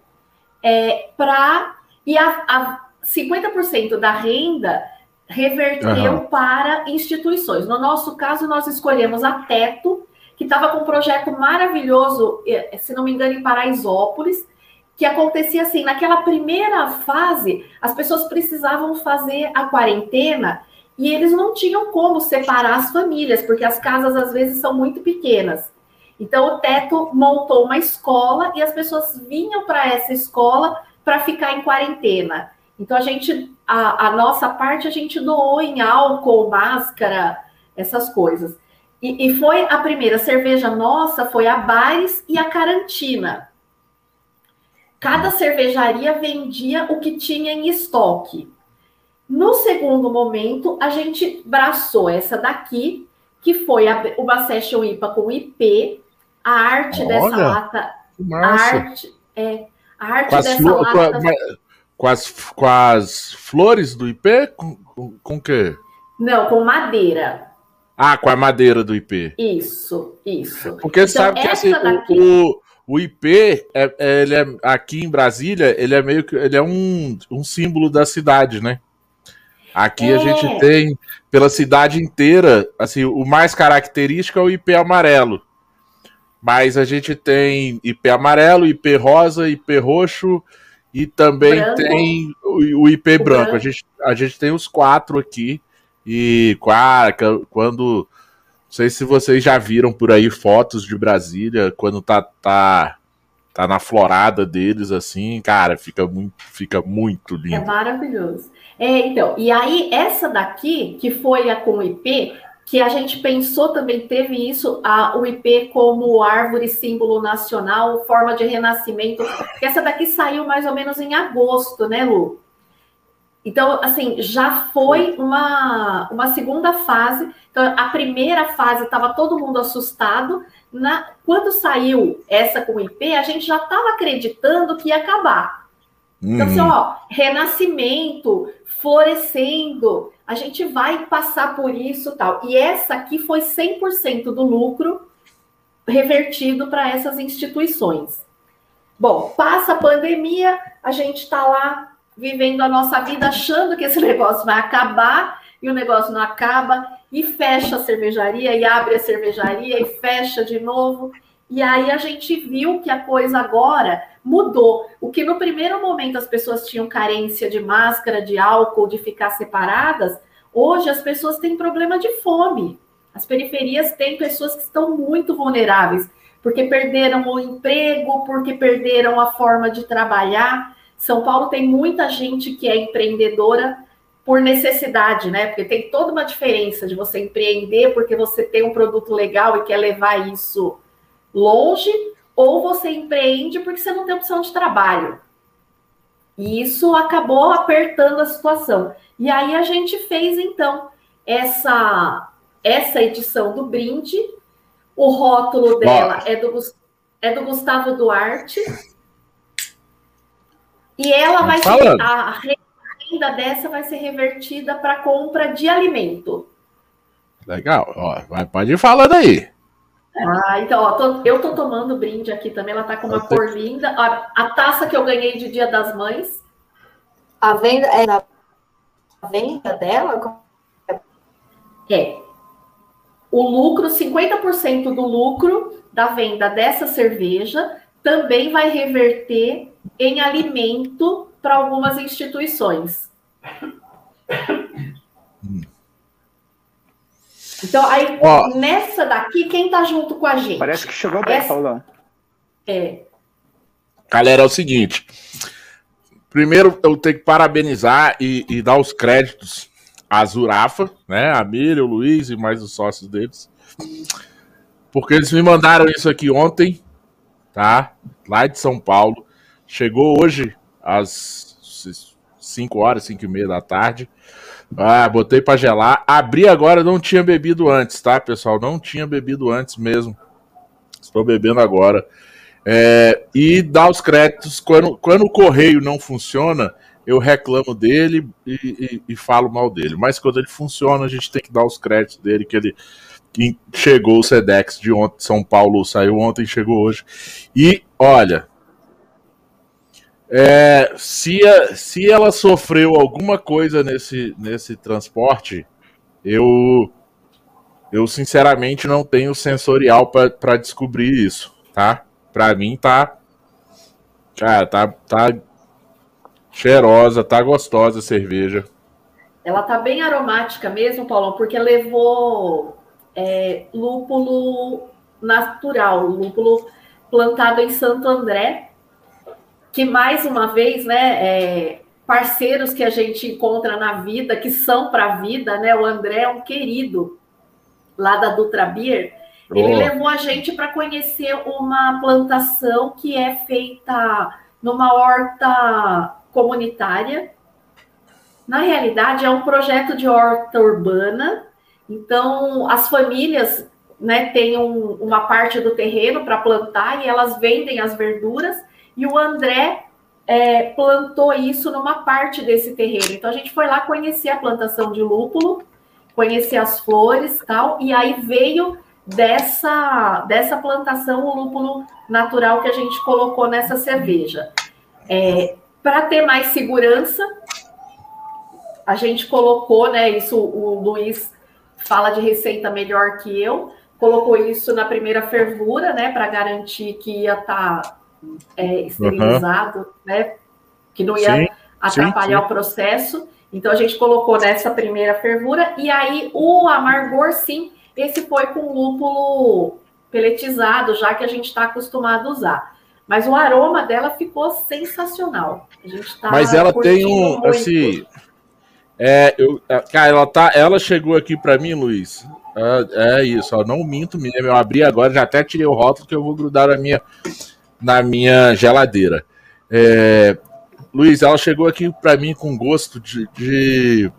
é, para. E a, a 50% da renda reverteu uhum. para instituições. No nosso caso, nós escolhemos a Teto, que estava com um projeto maravilhoso, é, se não me engano, em Paraisópolis, que acontecia assim: naquela primeira fase, as pessoas precisavam fazer a quarentena e eles não tinham como separar as famílias, porque as casas às vezes são muito pequenas. Então o Teto montou uma escola e as pessoas vinham para essa escola para ficar em quarentena. Então a gente, a, a, nossa parte a gente doou em álcool, máscara, essas coisas. E, e foi a primeira cerveja nossa, foi a Bares e a Carantina. Cada cervejaria vendia o que tinha em estoque. No segundo momento, a gente braçou essa daqui, que foi a, uma session IPA com IP, a arte Olha, dessa lata. A arte, é, a arte com dessa lata. Com, a, com, as, com as flores do IP? Com, com, quê? Não, com madeira. Ah, com a madeira do IP. Isso, isso. Porque então, sabe que assim, daqui... o, o IP, é, é, ele é, aqui em Brasília, ele é meio que ele é um, um símbolo da cidade, né? Aqui é. a gente tem, pela cidade inteira, assim, o mais característico é o IP amarelo. Mas a gente tem IP amarelo, IP rosa, IP roxo e também branco. tem o, o IP o branco. branco. A, gente, a gente tem os quatro aqui. E, claro, quando. Não sei se vocês já viram por aí fotos de Brasília, quando tá, tá, tá na florada deles, assim, cara, fica muito, fica muito lindo. É maravilhoso. É, então, e aí essa daqui, que foi a com IP, que a gente pensou também, teve isso, a, o IP como árvore símbolo nacional, forma de renascimento, que essa daqui saiu mais ou menos em agosto, né, Lu? Então, assim, já foi uma, uma segunda fase. Então, a primeira fase estava todo mundo assustado. Na, quando saiu essa com o IP, a gente já estava acreditando que ia acabar. Então, assim, uhum. ó, renascimento, florescendo, a gente vai passar por isso tal. E essa aqui foi 100% do lucro revertido para essas instituições. Bom, passa a pandemia, a gente está lá vivendo a nossa vida achando que esse negócio vai acabar e o negócio não acaba e fecha a cervejaria e abre a cervejaria e fecha de novo. E aí a gente viu que a coisa agora mudou. O que no primeiro momento as pessoas tinham carência de máscara, de álcool, de ficar separadas, hoje as pessoas têm problema de fome. As periferias têm pessoas que estão muito vulneráveis, porque perderam o emprego, porque perderam a forma de trabalhar. São Paulo tem muita gente que é empreendedora por necessidade, né? Porque tem toda uma diferença de você empreender porque você tem um produto legal e quer levar isso longe, ou você empreende porque você não tem opção de trabalho. E isso acabou apertando a situação. E aí a gente fez então essa essa edição do brinde. O rótulo dela é do, é do Gustavo Duarte. E ela vai ser, a renda dessa vai ser revertida para compra de alimento. Legal, ó, vai, pode ir falando aí. Ah, então, ó, tô, eu tô tomando brinde aqui também, ela tá com uma cor linda. A, a, taça que eu ganhei de Dia das Mães. A venda é a venda dela? É. O lucro, 50% do lucro da venda dessa cerveja também vai reverter em alimento para algumas instituições. Então, aí, Ó, nessa daqui, quem tá junto com a gente? Parece que chegou bem, Essa... Paulão. É. Galera, é o seguinte. Primeiro, eu tenho que parabenizar e, e dar os créditos à Zurafa, né? A Miriam, o Luiz e mais os sócios deles. Porque eles me mandaram isso aqui ontem, tá? Lá de São Paulo. Chegou hoje às 5 horas, 5 e meia da tarde. Ah, botei para gelar. Abri agora, não tinha bebido antes, tá, pessoal? Não tinha bebido antes mesmo. Estou bebendo agora. É, e dá os créditos. Quando, quando o correio não funciona, eu reclamo dele e, e, e, falo mal dele. Mas quando ele funciona, a gente tem que dar os créditos dele, que ele que chegou o Sedex de ontem, São Paulo saiu ontem, chegou hoje. E olha, é, se, a, se ela sofreu alguma coisa nesse, nesse transporte, eu eu sinceramente não tenho sensorial para descobrir isso, tá? Para mim tá cara, tá tá cheirosa, tá gostosa a cerveja. Ela tá bem aromática mesmo, Paulão, porque levou é, lúpulo natural, lúpulo plantado em Santo André, que mais uma vez, né, é, parceiros que a gente encontra na vida, que são para a vida, né? O André é um querido lá da Dutra Beer. Ele oh. levou a gente para conhecer uma plantação que é feita numa horta comunitária. Na realidade, é um projeto de horta urbana. Então, as famílias né, têm um, uma parte do terreno para plantar e elas vendem as verduras e o André é, plantou isso numa parte desse terreno. Então a gente foi lá conhecer a plantação de lúpulo, conhecer as flores tal, e aí veio dessa, dessa plantação o lúpulo natural que a gente colocou nessa cerveja. É, Para ter mais segurança, a gente colocou, né? Isso o Luiz fala de receita melhor que eu, colocou isso na primeira fervura, né? Para garantir que ia estar tá é, esterilizado, uhum. né? Que não ia sim, atrapalhar sim, sim. o processo. Então a gente colocou nessa primeira fervura e aí o amargor, sim, esse foi com lúpulo peletizado, já que a gente está acostumado a usar. Mas o aroma dela ficou sensacional. A gente tá Mas ela tem um, muito. assim, é, eu, cara, ela tá, ela chegou aqui para mim, Luiz. É, é isso, ó, não minto mesmo. Eu abri agora, já até tirei o rótulo que eu vou grudar na minha na minha geladeira. É, Luiz, ela chegou aqui para mim com gosto de, de,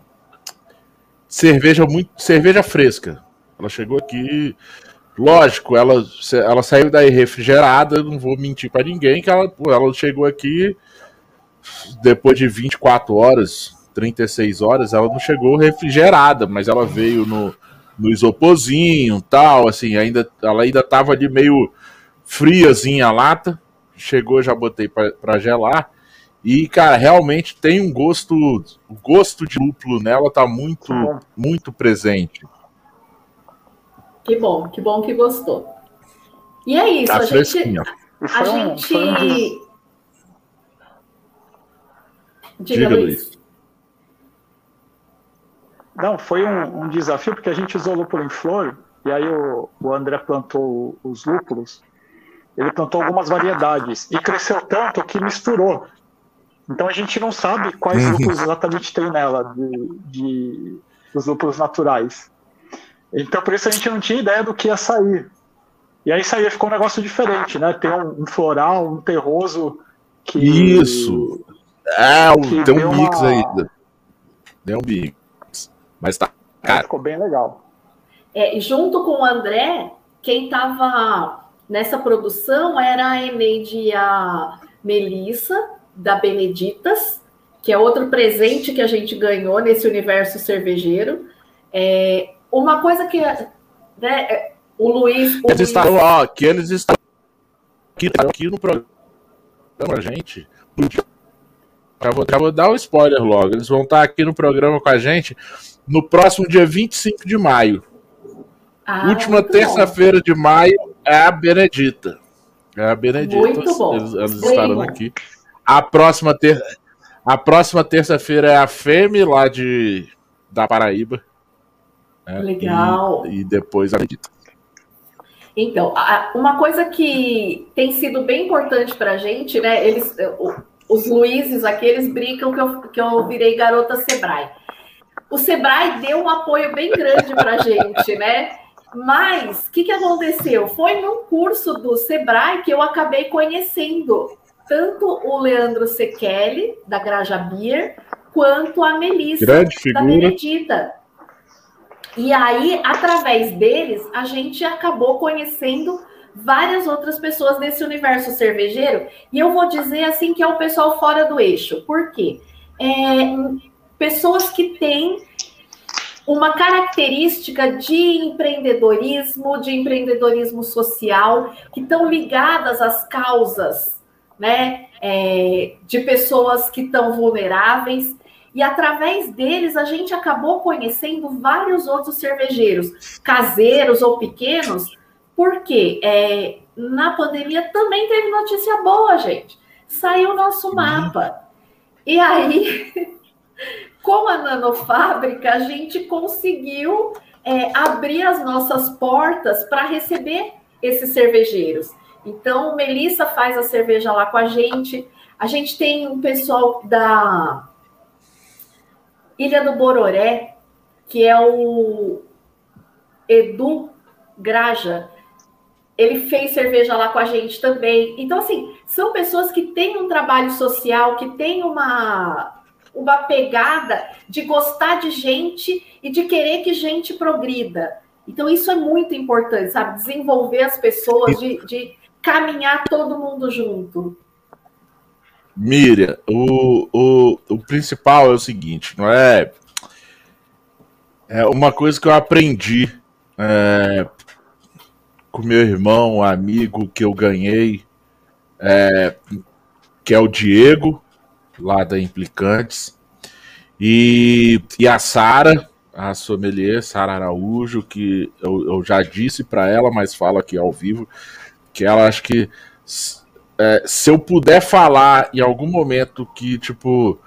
cerveja muito cerveja fresca. Ela chegou aqui, lógico, ela, ela saiu daí refrigerada, não vou mentir para ninguém que ela, ela chegou aqui depois de 24 horas, 36 horas, ela não chegou refrigerada, mas ela veio no, no isoporzinho, tal, assim, ainda ela ainda tava ali meio friazinha a lata. Chegou, já botei para gelar. E, cara, realmente tem um gosto. O gosto de lúpulo nela tá muito, muito presente. Que bom, que bom que gostou. E é isso, tá a gente. A gente. Diga, Diga Luiz. Luiz. Não, foi um, um, desafio, porque a gente usou lúpulo em flor, e aí o, o André plantou os lúpulos, ele plantou algumas variedades, e cresceu tanto que misturou. Então a gente não sabe quais uhum. lúpulos exatamente tem nela, de, de, dos lúpulos naturais. Então por isso a gente não tinha ideia do que ia sair. E aí saía, ficou um negócio diferente, né? Tem um, um floral, um terroso que. Isso! É, que tem um mix uma... aí. Deu um mix. Mas tá. Cara. Ficou bem legal. É, junto com o André, quem estava nessa produção era a Eneide e a Melissa, da Beneditas, que é outro presente que a gente ganhou nesse universo cervejeiro. É, uma coisa que né, é, o Luiz. O eles Luiz... Estavam, ó, que eles estão aqui, aqui no programa, gente. Já vou, já vou dar o um spoiler logo. Eles vão estar aqui no programa com a gente no próximo dia 25 de maio. Ah, Última terça-feira de maio a Benedita. É a Benedita. Muito bom. Eles, eles estarão aqui. A próxima, ter... a próxima terça-feira é a Femi lá de... da Paraíba. Né? Legal. E, e depois a Benedita. Então, uma coisa que tem sido bem importante para a gente, né? Eles, os Luizes aqui, eles brincam que eu, que eu virei garota Sebrae o Sebrae deu um apoio bem grande para a gente, né? Mas o que, que aconteceu? Foi num curso do Sebrae que eu acabei conhecendo tanto o Leandro Sekeli, da Graja Beer, quanto a Melissa, da Benedita. E aí, através deles, a gente acabou conhecendo várias outras pessoas desse universo cervejeiro. E eu vou dizer assim que é o pessoal fora do eixo. Por quê? É, pessoas que têm uma característica de empreendedorismo, de empreendedorismo social, que estão ligadas às causas, né, é, de pessoas que estão vulneráveis. E através deles a gente acabou conhecendo vários outros cervejeiros, caseiros ou pequenos, porque é, na pandemia também teve notícia boa, gente. Saiu o nosso mapa. E aí com a nanofábrica, a gente conseguiu é, abrir as nossas portas para receber esses cervejeiros. Então, Melissa faz a cerveja lá com a gente. A gente tem um pessoal da Ilha do Bororé, que é o Edu Graja. Ele fez cerveja lá com a gente também. Então, assim, são pessoas que têm um trabalho social, que têm uma uma pegada de gostar de gente e de querer que gente progrida. Então, isso é muito importante, sabe? Desenvolver as pessoas, de, de caminhar todo mundo junto. Miriam, o, o, o principal é o seguinte, não é? É uma coisa que eu aprendi é, com meu irmão, amigo que eu ganhei, é, que é o Diego, lá da Implicantes. E, e a Sara, a sommelier, Sara Araújo, que eu, eu já disse para ela, mas falo aqui ao vivo, que ela acho que é, se eu puder falar em algum momento que, tipo,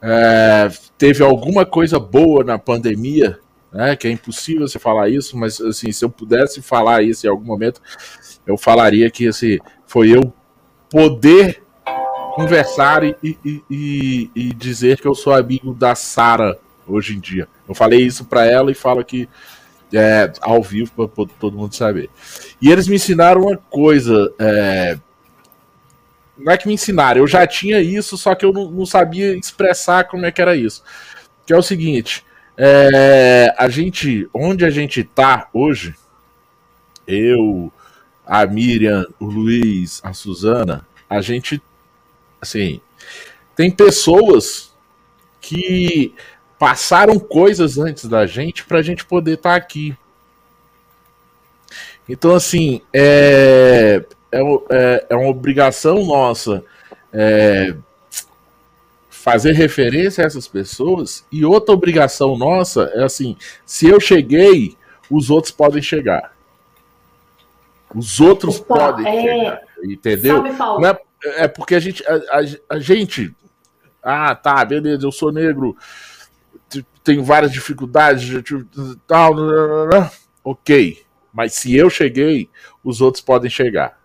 é, teve alguma coisa boa na pandemia, né, que é impossível você falar isso, mas assim, se eu pudesse falar isso em algum momento, eu falaria que assim, foi eu poder conversar e, e, e, e dizer que eu sou amigo da Sara hoje em dia. Eu falei isso para ela e falo aqui é, ao vivo para todo mundo saber. E eles me ensinaram uma coisa. É, não é que me ensinaram, eu já tinha isso, só que eu não, não sabia expressar como é que era isso. Que é o seguinte, é, a gente, onde a gente tá hoje, eu, a Miriam, o Luiz, a Suzana, a gente, assim, tem pessoas que passaram coisas antes da gente para a gente poder estar tá aqui. Então, assim, é, é, é, é uma obrigação nossa é, fazer referência a essas pessoas, e outra obrigação nossa é assim: se eu cheguei, os outros podem chegar. Os outros Opa, podem é... chegar. Entendeu? Sabe, é, é, porque a gente, a, a, a gente. Ah, tá, beleza, eu sou negro, tenho várias dificuldades, tal, ok. Mas se eu cheguei, os outros podem chegar.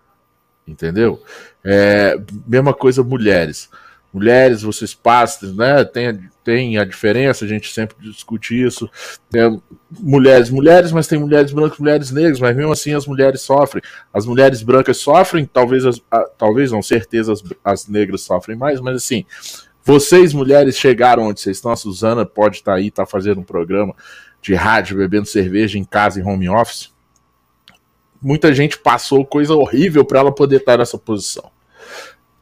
Entendeu? É, mesma coisa, mulheres. Mulheres, vocês passam, né? Tem, tem a diferença, a gente sempre discute isso. Tem mulheres, mulheres, mas tem mulheres brancas, mulheres negras, mas mesmo assim as mulheres sofrem. As mulheres brancas sofrem, talvez, as, a, talvez não, certeza as, as negras sofrem mais, mas assim, vocês mulheres chegaram onde vocês estão. A Suzana pode estar tá aí, tá fazendo um programa de rádio, bebendo cerveja em casa, em home office muita gente passou coisa horrível para ela poder estar nessa posição.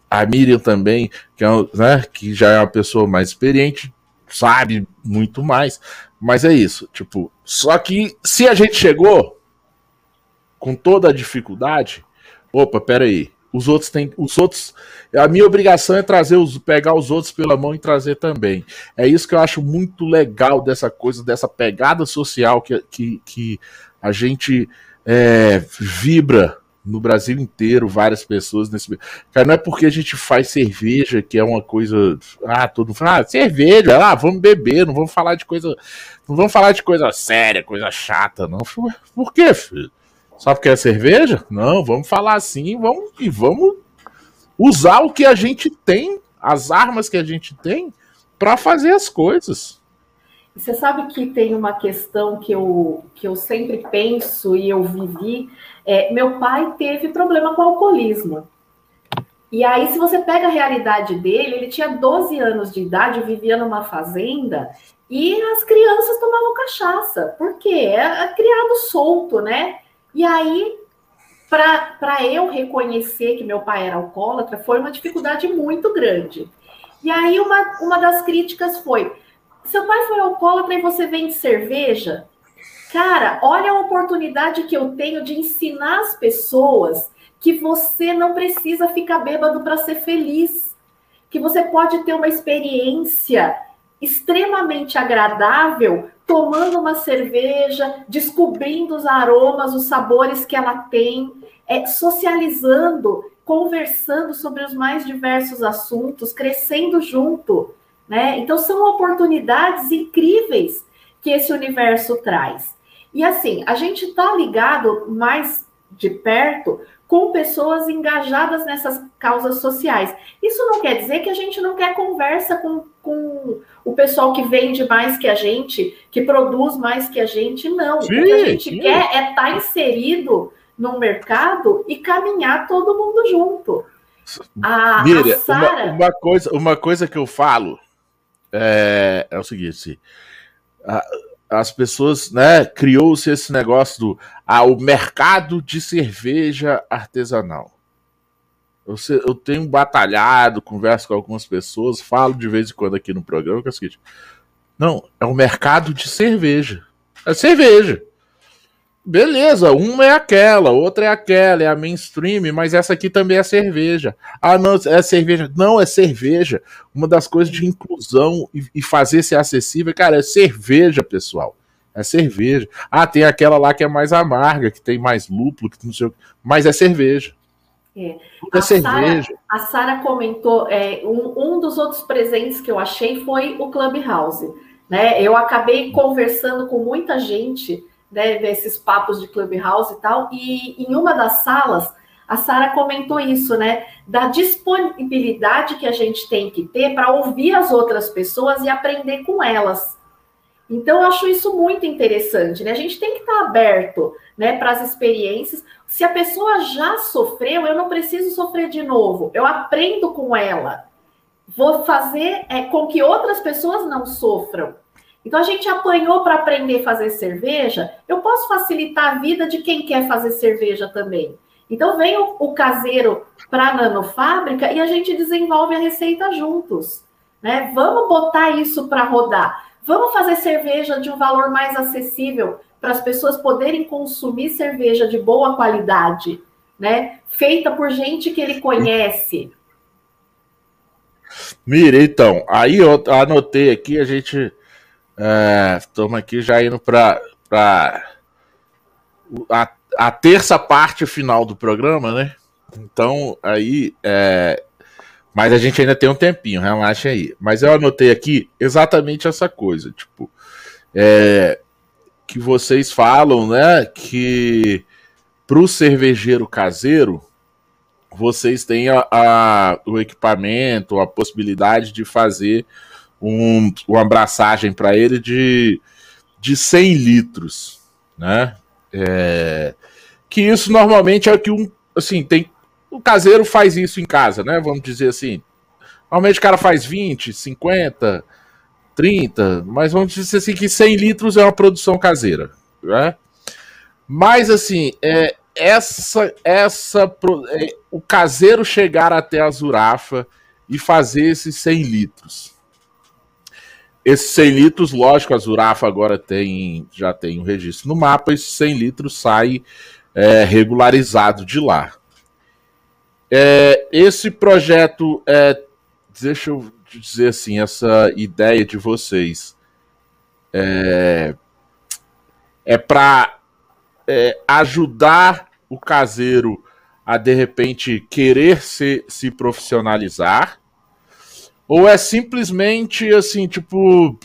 A Miriam também, que, é, né, que já é uma pessoa mais experiente, sabe muito mais. Mas é isso, tipo, só que se a gente chegou com toda a dificuldade, opa, peraí, os outros têm, os outros, a minha obrigação é trazer os, pegar os outros pela mão e trazer também. É isso que eu acho muito legal dessa coisa, dessa pegada social que, que, que a gente é, vibra no Brasil inteiro, várias pessoas nesse. Cara, não é porque a gente faz cerveja que é uma coisa. Ah, todo mundo fala, ah, cerveja, ah, vamos beber, não vamos falar de coisa. Não vamos falar de coisa séria, coisa chata, não. Por quê, filho? Só porque é cerveja? Não, vamos falar assim vamos, e vamos usar o que a gente tem, as armas que a gente tem, para fazer as coisas. Você sabe que tem uma questão que eu, que eu sempre penso e eu vivi. É, meu pai teve problema com alcoolismo. E aí, se você pega a realidade dele, ele tinha 12 anos de idade, vivia numa fazenda e as crianças tomavam cachaça. Por quê? É, é criado solto, né? E aí, para eu reconhecer que meu pai era alcoólatra, foi uma dificuldade muito grande. E aí, uma, uma das críticas foi seu pai foi alcoólatra e você vende cerveja? Cara, olha a oportunidade que eu tenho de ensinar as pessoas que você não precisa ficar bêbado para ser feliz. Que você pode ter uma experiência extremamente agradável tomando uma cerveja, descobrindo os aromas, os sabores que ela tem, é, socializando, conversando sobre os mais diversos assuntos, crescendo junto. Né? Então, são oportunidades incríveis que esse universo traz. E assim, a gente está ligado mais de perto com pessoas engajadas nessas causas sociais. Isso não quer dizer que a gente não quer conversa com, com o pessoal que vende mais que a gente, que produz mais que a gente, não. Sim, o que a gente sim. quer é estar tá inserido no mercado e caminhar todo mundo junto. A, Mira, a Sarah... uma, uma, coisa, uma coisa que eu falo é, é o seguinte: a, as pessoas, né, criou-se esse negócio do ah, o mercado de cerveja artesanal. Eu, eu tenho batalhado, converso com algumas pessoas, falo de vez em quando aqui no programa, que é o seguinte: não, é o mercado de cerveja. É cerveja. Beleza, uma é aquela, outra é aquela, é a mainstream, mas essa aqui também é cerveja. Ah, não, é cerveja. Não, é cerveja. Uma das coisas de inclusão e, e fazer ser acessível, cara, é cerveja, pessoal. É cerveja. Ah, tem aquela lá que é mais amarga, que tem mais lúpulo, que não sei o mas é cerveja. É. é a cerveja. a Sara comentou, é, um, um dos outros presentes que eu achei foi o Clubhouse. Né? Eu acabei conversando com muita gente né, desses papos de Clubhouse e tal, e em uma das salas, a Sara comentou isso, né, da disponibilidade que a gente tem que ter para ouvir as outras pessoas e aprender com elas. Então, eu acho isso muito interessante, né? A gente tem que estar aberto né, para as experiências. Se a pessoa já sofreu, eu não preciso sofrer de novo. Eu aprendo com ela. Vou fazer é, com que outras pessoas não sofram. Então, a gente apanhou para aprender a fazer cerveja. Eu posso facilitar a vida de quem quer fazer cerveja também. Então, vem o, o caseiro para a nanofábrica e a gente desenvolve a receita juntos. Né? Vamos botar isso para rodar. Vamos fazer cerveja de um valor mais acessível para as pessoas poderem consumir cerveja de boa qualidade, né? Feita por gente que ele conhece. Mira, então, aí eu anotei aqui, a gente estamos é, aqui já indo para a, a terça parte final do programa, né? Então, aí é, mas a gente ainda tem um tempinho, relaxa aí. Mas eu anotei aqui exatamente essa coisa, tipo, é, que vocês falam, né, que para o cervejeiro caseiro, vocês têm a, a, o equipamento, a possibilidade de fazer um, uma abraçagem para ele de, de 100 litros, né? É, que isso normalmente é o que um, assim, tem o caseiro faz isso em casa, né? Vamos dizer assim. Normalmente o cara faz 20, 50, 30, mas vamos dizer assim que 100 litros é uma produção caseira, né? Mas assim, é, essa, essa, é, o caseiro chegar até a Zurafa e fazer esses 100 litros. Esses 100 litros, lógico, a Zurafa agora tem, já tem um registro no mapa, esses 100 litros sai é, regularizado de lá. É, esse projeto, é, deixa eu dizer assim, essa ideia de vocês é, é para é, ajudar o caseiro a de repente querer se, se profissionalizar? Ou é simplesmente assim, tipo,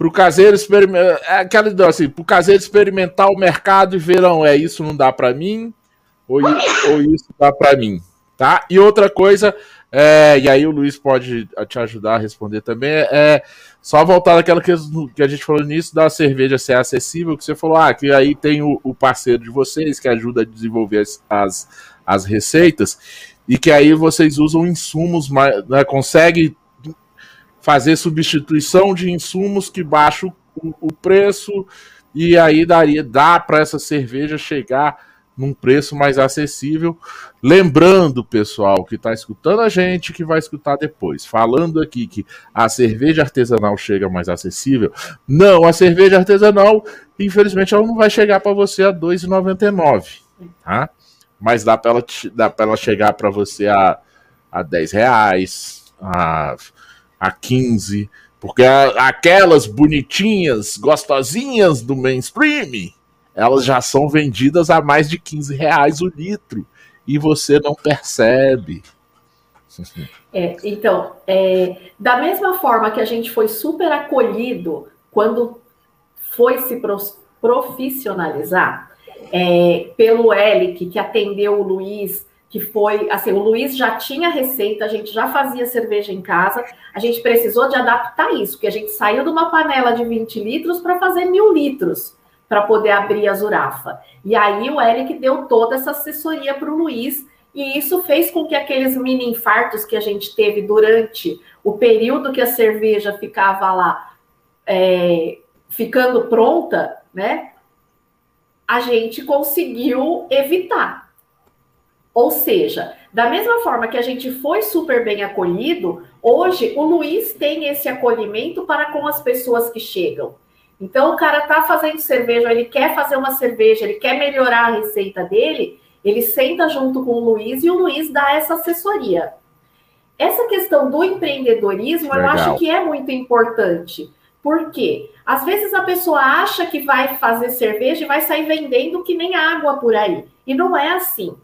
para o caseiro experimentar, é aquela ideia assim, para o caseiro experimentar o mercado e ver, não, é isso não dá para mim, ou, ou isso dá para mim, tá? E outra coisa, é, e aí o Luiz pode te ajudar a responder também, é só voltar naquela que, que a gente falou nisso da cerveja ser acessível, que você falou, ah, que aí tem o, o parceiro de vocês que ajuda a desenvolver as, as, as receitas, e que aí vocês usam insumos, né, consegue fazer substituição de insumos que baixam o, o preço, e aí daria, dá para essa cerveja chegar num preço mais acessível. Lembrando, pessoal, que está escutando a gente, que vai escutar depois, falando aqui que a cerveja artesanal chega mais acessível. Não, a cerveja artesanal, infelizmente, ela não vai chegar para você a R$ 2,99, tá? Mas dá para ela, ela chegar para você a, a 10 reais, a, a 15, porque a, aquelas bonitinhas, gostosinhas do mainstream, elas já são vendidas a mais de 15 reais o litro e você não percebe. É, então, é, da mesma forma que a gente foi super acolhido quando foi se profissionalizar é, pelo Elic, que atendeu o Luiz, que foi assim, o Luiz já tinha receita, a gente já fazia cerveja em casa, a gente precisou de adaptar isso, porque a gente saiu de uma panela de 20 litros para fazer mil litros para poder abrir a Zurafa. E aí o Eric deu toda essa assessoria para o Luiz, e isso fez com que aqueles mini infartos que a gente teve durante o período que a cerveja ficava lá é, ficando pronta, né? A gente conseguiu evitar. Ou seja, da mesma forma que a gente foi super bem acolhido, hoje o Luiz tem esse acolhimento para com as pessoas que chegam. Então, o cara tá fazendo cerveja, ele quer fazer uma cerveja, ele quer melhorar a receita dele, ele senta junto com o Luiz e o Luiz dá essa assessoria. Essa questão do empreendedorismo, Legal. eu acho que é muito importante. Por quê? Às vezes a pessoa acha que vai fazer cerveja e vai sair vendendo que nem água por aí. E não é assim.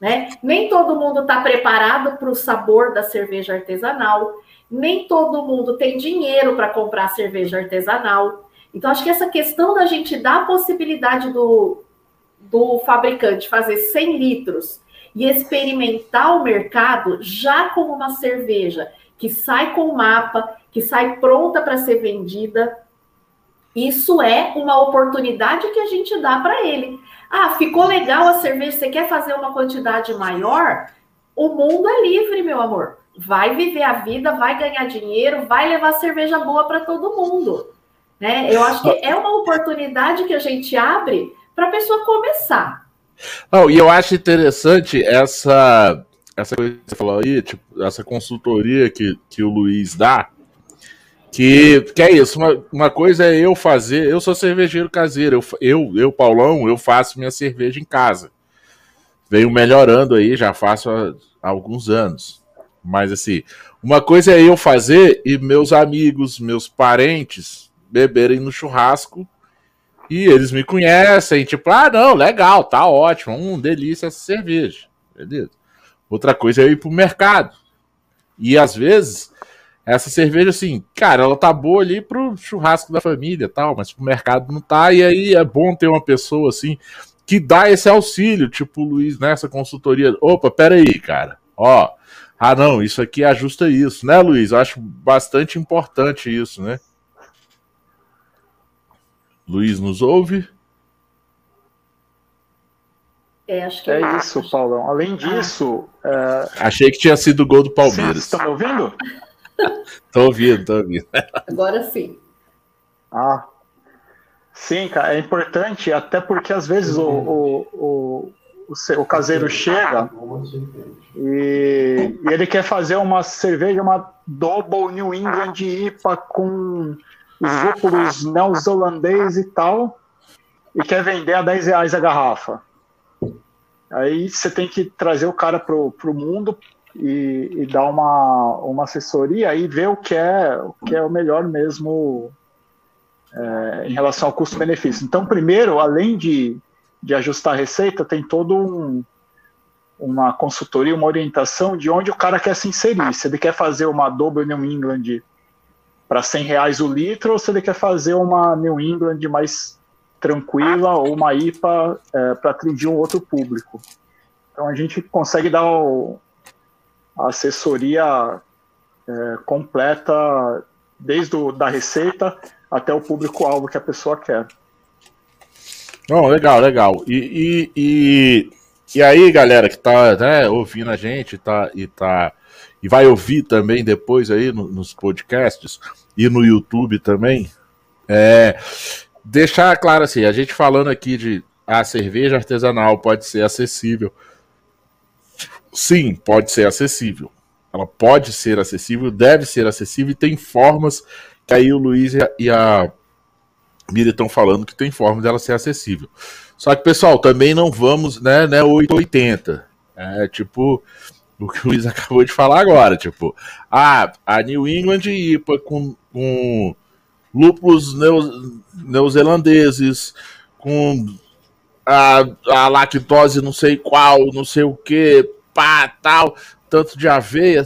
Né? Nem todo mundo está preparado para o sabor da cerveja artesanal, nem todo mundo tem dinheiro para comprar cerveja artesanal. Então, acho que essa questão da gente dar a possibilidade do, do fabricante fazer 100 litros e experimentar o mercado já com uma cerveja que sai com o mapa, que sai pronta para ser vendida, Isso é uma oportunidade que a gente dá para ele. Ah, ficou legal a cerveja, você quer fazer uma quantidade maior? O mundo é livre, meu amor. Vai viver a vida, vai ganhar dinheiro, vai levar cerveja boa para todo mundo. Né? Eu acho que é uma oportunidade que a gente abre para a pessoa começar. Não, e eu acho interessante essa, essa coisa que você falou aí, tipo, essa consultoria que, que o Luiz dá, que, que é isso, uma, uma coisa é eu fazer, eu sou cervejeiro caseiro, eu, eu, eu, Paulão, eu faço minha cerveja em casa. Venho melhorando aí, já faço há, há alguns anos. Mas assim, uma coisa é eu fazer e meus amigos, meus parentes beberem no churrasco e eles me conhecem, tipo, ah, não, legal, tá ótimo, um delícia essa cerveja, beleza. Outra coisa é eu ir pro mercado. E às vezes essa cerveja, assim, cara, ela tá boa ali pro churrasco da família tal, mas pro mercado não tá. E aí é bom ter uma pessoa, assim, que dá esse auxílio, tipo o Luiz nessa consultoria. Opa, peraí, cara, ó. Ah, não, isso aqui ajusta isso, né, Luiz? Eu acho bastante importante isso, né? Luiz nos ouve? É, acho que é, é isso, Paulão. Além disso. Ah. É... Achei que tinha sido o gol do Palmeiras. Vocês estão me ouvindo? tô ouvindo, tô ouvindo. Agora sim. Ah. Sim, cara, é importante, até porque às vezes o, o, o, o, o caseiro chega e, e, ele quer fazer uma cerveja, uma Double New England IPA com os lúpulos neozelandês e tal, e quer vender a 10 reais a garrafa. Aí você tem que trazer o cara pro, pro mundo e, e dar uma, uma assessoria e ver o que é o que é o melhor mesmo é, em relação ao custo-benefício. Então, primeiro, além de, de ajustar a receita, tem todo um, uma consultoria, uma orientação de onde o cara quer se inserir. Se ele quer fazer uma Double New England para 100 reais o litro, ou se ele quer fazer uma New England mais tranquila ou uma IPA é, para atingir um outro público. Então a gente consegue dar o, a assessoria é, completa, desde o, da receita até o público-alvo que a pessoa quer. Oh, legal, legal. E, e, e, e, aí, galera que tá né, ouvindo a gente tá, e, tá, e vai ouvir também depois aí no, nos podcasts e no YouTube também, é, deixar claro assim, a gente falando aqui de a cerveja artesanal pode ser acessível Sim, pode ser acessível. Ela pode ser acessível, deve ser acessível e tem formas que aí o Luiz e a, a Miriam estão falando que tem formas dela ser acessível. Só que, pessoal, também não vamos, né, né 880. É tipo o que o Luiz acabou de falar agora, tipo, ah, a New England IPA com, com lúpulos neozelandeses, com a, a lactose não sei qual, não sei o que, pá, tal, tanto de aveia.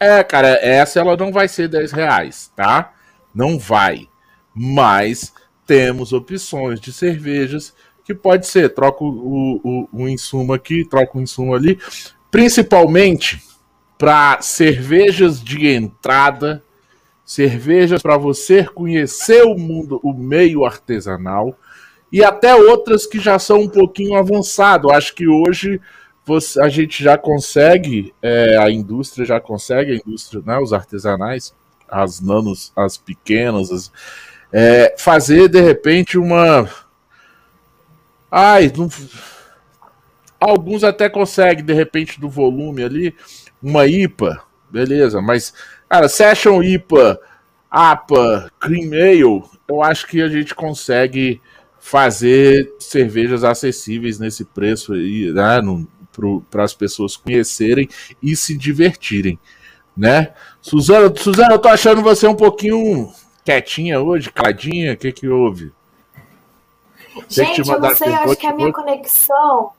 É, cara, essa ela não vai ser 10 reais, tá? Não vai. Mas temos opções de cervejas que pode ser, troca o, o, o insumo aqui, troca o insumo ali, principalmente para cervejas de entrada, cervejas para você conhecer o mundo, o meio artesanal e até outras que já são um pouquinho avançado. Acho que hoje você, a gente já consegue, é, a indústria já consegue, a indústria, né, os artesanais, as nanos, as pequenas, as, é, fazer de repente uma. Ai, não... alguns até conseguem, de repente, do volume ali, uma IPA, beleza, mas, cara, Session IPA, APA, Cream Ale, eu acho que a gente consegue fazer cervejas acessíveis nesse preço aí, né? No, para as pessoas conhecerem e se divertirem, né? Suzana, Suzana, eu tô achando você um pouquinho quietinha hoje, caladinha, o que que houve? Gente, eu não sei, eu acho que a minha conexão,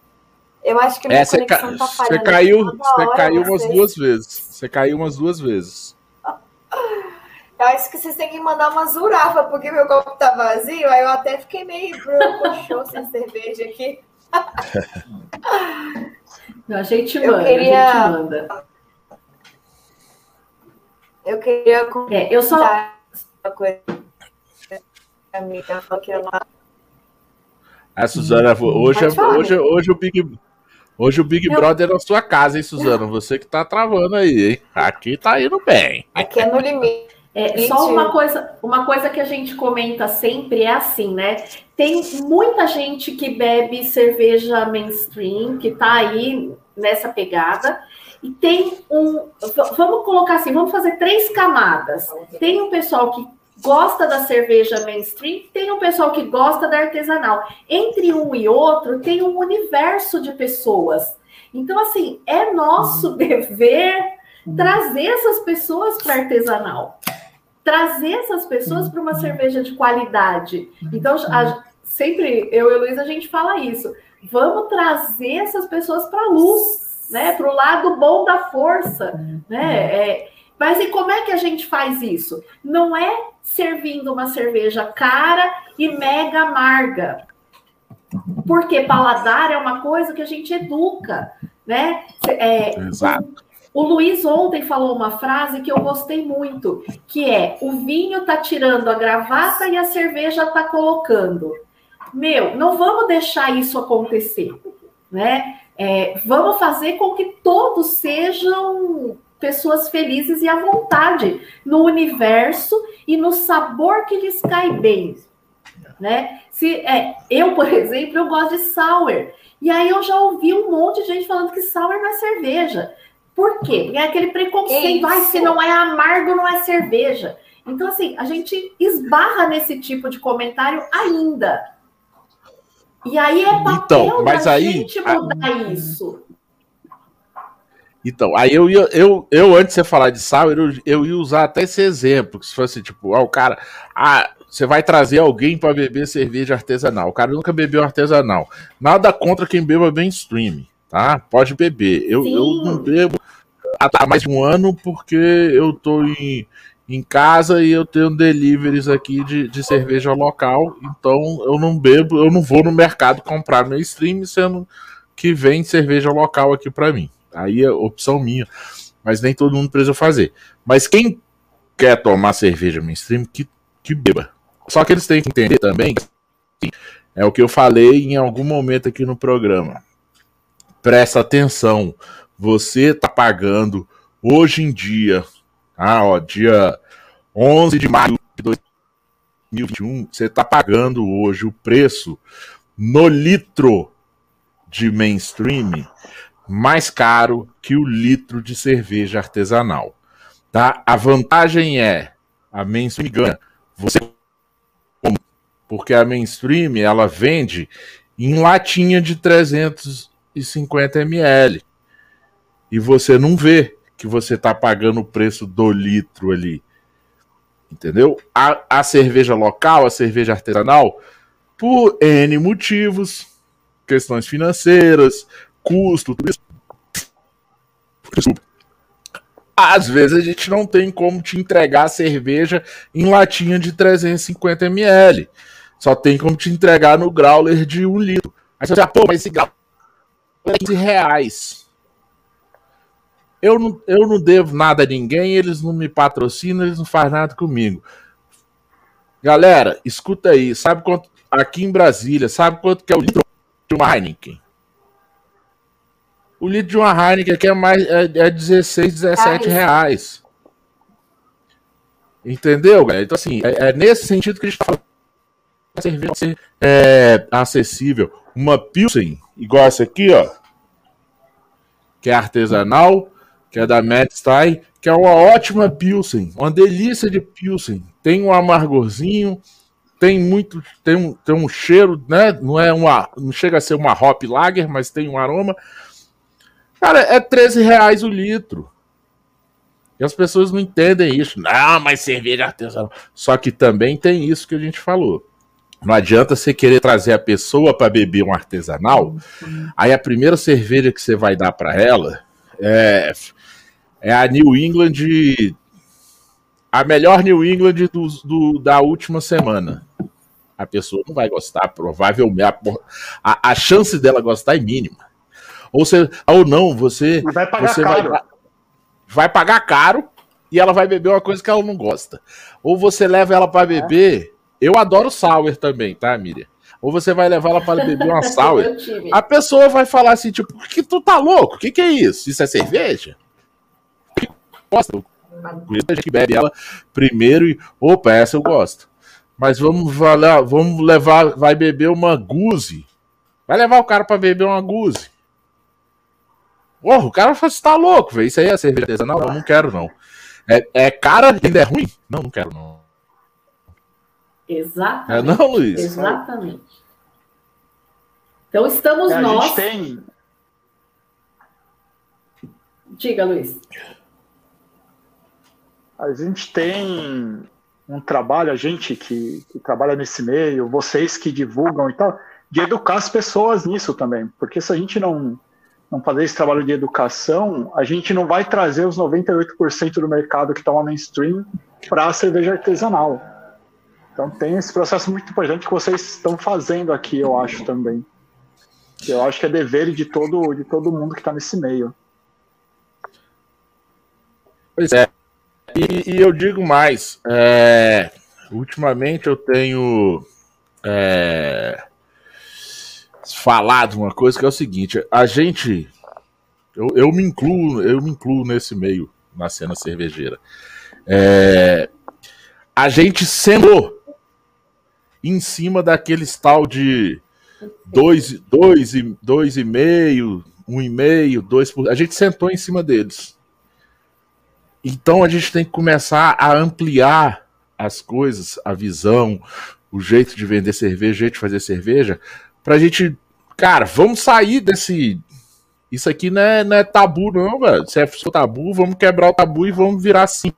eu acho que a minha é, conexão ca... tá falhando. Você caiu, você caiu umas vocês. duas vezes. Você caiu umas duas vezes. Eu acho que vocês têm que mandar uma zurafa, porque meu copo tá vazio, aí eu até fiquei meio show sem cerveja aqui. A gente manda, eu queria... a gente manda. Eu queria é, eu só amiga falou que eu não. A Suzana, hoje, hoje, hoje o Big Hoje o Big Meu... Brother é na sua casa, hein, Suzana? Você que tá travando aí, hein? Aqui tá indo bem. Aqui é no limite. É, só uma coisa, uma coisa que a gente comenta sempre é assim, né? Tem muita gente que bebe cerveja mainstream, que tá aí nessa pegada, e tem um. Vamos colocar assim, vamos fazer três camadas. Tem um pessoal que gosta da cerveja mainstream, tem um pessoal que gosta da artesanal. Entre um e outro, tem um universo de pessoas. Então, assim, é nosso dever trazer essas pessoas para artesanal, trazer essas pessoas para uma uhum. cerveja de qualidade. Então, a, sempre eu e Luiz a gente fala isso. Vamos trazer essas pessoas para a luz, né? Para o lado bom da força, né? É, mas e como é que a gente faz isso? Não é servindo uma cerveja cara e mega amarga. Porque paladar é uma coisa que a gente educa, né? É, Exato. O, Luiz ontem falou uma frase que eu gostei muito, que é: o vinho tá tirando a gravata e a cerveja tá colocando. Meu, não vamos deixar isso acontecer, né? É, vamos fazer com que todos sejam pessoas felizes e à vontade no universo e no sabor que lhes cai bem, né? Se é, eu, por exemplo, eu gosto de sour. E aí eu já ouvi um monte de gente falando que sour não é cerveja. Por quê? Porque é aquele preconceito, vai se não é amargo, não é cerveja. Então, assim, a gente esbarra nesse tipo de comentário ainda. E aí é papel então, mas da aí, gente mudar isso. Então, aí eu ia, eu, eu antes de você falar de sal, eu, eu ia usar até esse exemplo, que se fosse tipo, ah, o cara, ah, você vai trazer alguém para beber cerveja artesanal. O cara nunca bebeu artesanal. Nada contra quem beba mainstream, tá? Pode beber. Eu, eu não bebo há mais de um ano porque eu tô em, em casa e eu tenho deliveries aqui de, de cerveja local, então eu não bebo, eu não vou no mercado comprar mainstream, sendo que vem cerveja local aqui para mim. Aí é opção minha. Mas nem todo mundo precisa fazer. Mas quem quer tomar cerveja mainstream, que, que beba. Só que eles têm que entender também que é o que eu falei em algum momento aqui no programa. Presta atenção. Você tá pagando hoje em dia, ah, ó, dia 11 de maio de 2021, você tá pagando hoje o preço no litro de mainstream mais caro que o litro de cerveja artesanal. Tá? A vantagem é a mainstream ganha. Você porque a mainstream ela vende em latinha de 350 ml. E você não vê que você está pagando o preço do litro ali. Entendeu? A, a cerveja local, a cerveja artesanal, por N motivos, questões financeiras, custo, tudo isso. Às vezes a gente não tem como te entregar a cerveja em latinha de 350 ml. Só tem como te entregar no growler de um litro. Aí você fala, pô, mas esse 15 reais. Eu não, eu não devo nada a ninguém, eles não me patrocinam, eles não fazem nada comigo. Galera, escuta aí, sabe quanto aqui em Brasília, sabe quanto que é o litro de uma Heineken? O litro de uma Heineken aqui é mais é, é 16, 17 reais. Entendeu, galera? Então, assim, é, é, nesse sentido que a gente tá falando. Cerveja ser é, acessível. Uma Pilsen, igual essa aqui, ó. Que é artesanal, que é da Medstein, que é uma ótima Pilsen. Uma delícia de Pilsen. Tem um amargorzinho, tem muito. Tem um, tem um cheiro, né? Não é uma. Não chega a ser uma hop lager, mas tem um aroma. Cara, é 13 reais o litro. E as pessoas não entendem isso. Não, mas cerveja artesanal. Só que também tem isso que a gente falou. Não adianta você querer trazer a pessoa para beber um artesanal. Aí a primeira cerveja que você vai dar para ela é, é a New England. A melhor New England do, do, da última semana. A pessoa não vai gostar, provavelmente. A, a chance dela gostar é mínima. Ou, você, ou não, você, vai pagar, você caro. Vai, vai pagar caro e ela vai beber uma coisa que ela não gosta. Ou você leva ela para beber eu adoro sour também, tá, Miriam? Ou você vai levar ela para beber uma sour. a pessoa vai falar assim, tipo, que tu tá louco? O que, que é isso? Isso é cerveja? Gosta? A gente bebe ela primeiro e. Opa, essa eu gosto. Mas vamos, vamos levar, vai beber uma guze. Vai levar o cara para beber uma guze. Porra, o cara fala, você tá louco, velho. Isso aí é cerveja artesanal? Não, não quero, não. É, é cara ainda é ruim? Não, não quero, não. Exatamente. É não, Luiz? Exatamente. Então estamos é, nós. A gente tem. Diga, Luiz. A gente tem um trabalho, a gente que, que, trabalha nesse meio, vocês que divulgam e tal, de educar as pessoas nisso também. Porque se a gente não, não fazer esse trabalho de educação, a gente não vai trazer os 98% do mercado que está mainstream para a cerveja artesanal. Então tem esse processo muito importante que vocês estão fazendo aqui, eu acho também. Eu acho que é dever de todo, de todo mundo que está nesse meio. Pois é. E, e eu digo mais. É, ultimamente eu tenho é, falado uma coisa que é o seguinte: a gente, eu, eu me incluo, eu me incluo nesse meio na cena cervejeira. É, a gente sentou em cima daqueles tal de 2,5, dois, dois, dois e meio, um e meio, dois por... A gente sentou em cima deles. Então a gente tem que começar a ampliar as coisas, a visão, o jeito de vender cerveja, o jeito de fazer cerveja, pra gente, cara, vamos sair desse. Isso aqui não é, não é tabu, não, velho. Se é tabu, vamos quebrar o tabu e vamos virar 5%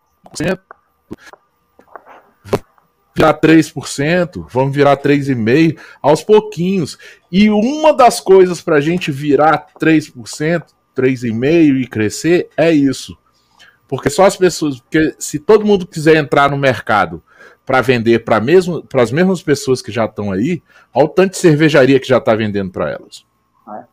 virar 3%, vamos virar 3,5% aos pouquinhos. E uma das coisas para a gente virar 3%, 3,5% e crescer é isso. Porque só as pessoas. Porque se todo mundo quiser entrar no mercado para vender para mesmo, as mesmas pessoas que já estão aí, olha o tanto de cervejaria que já está vendendo para elas. É.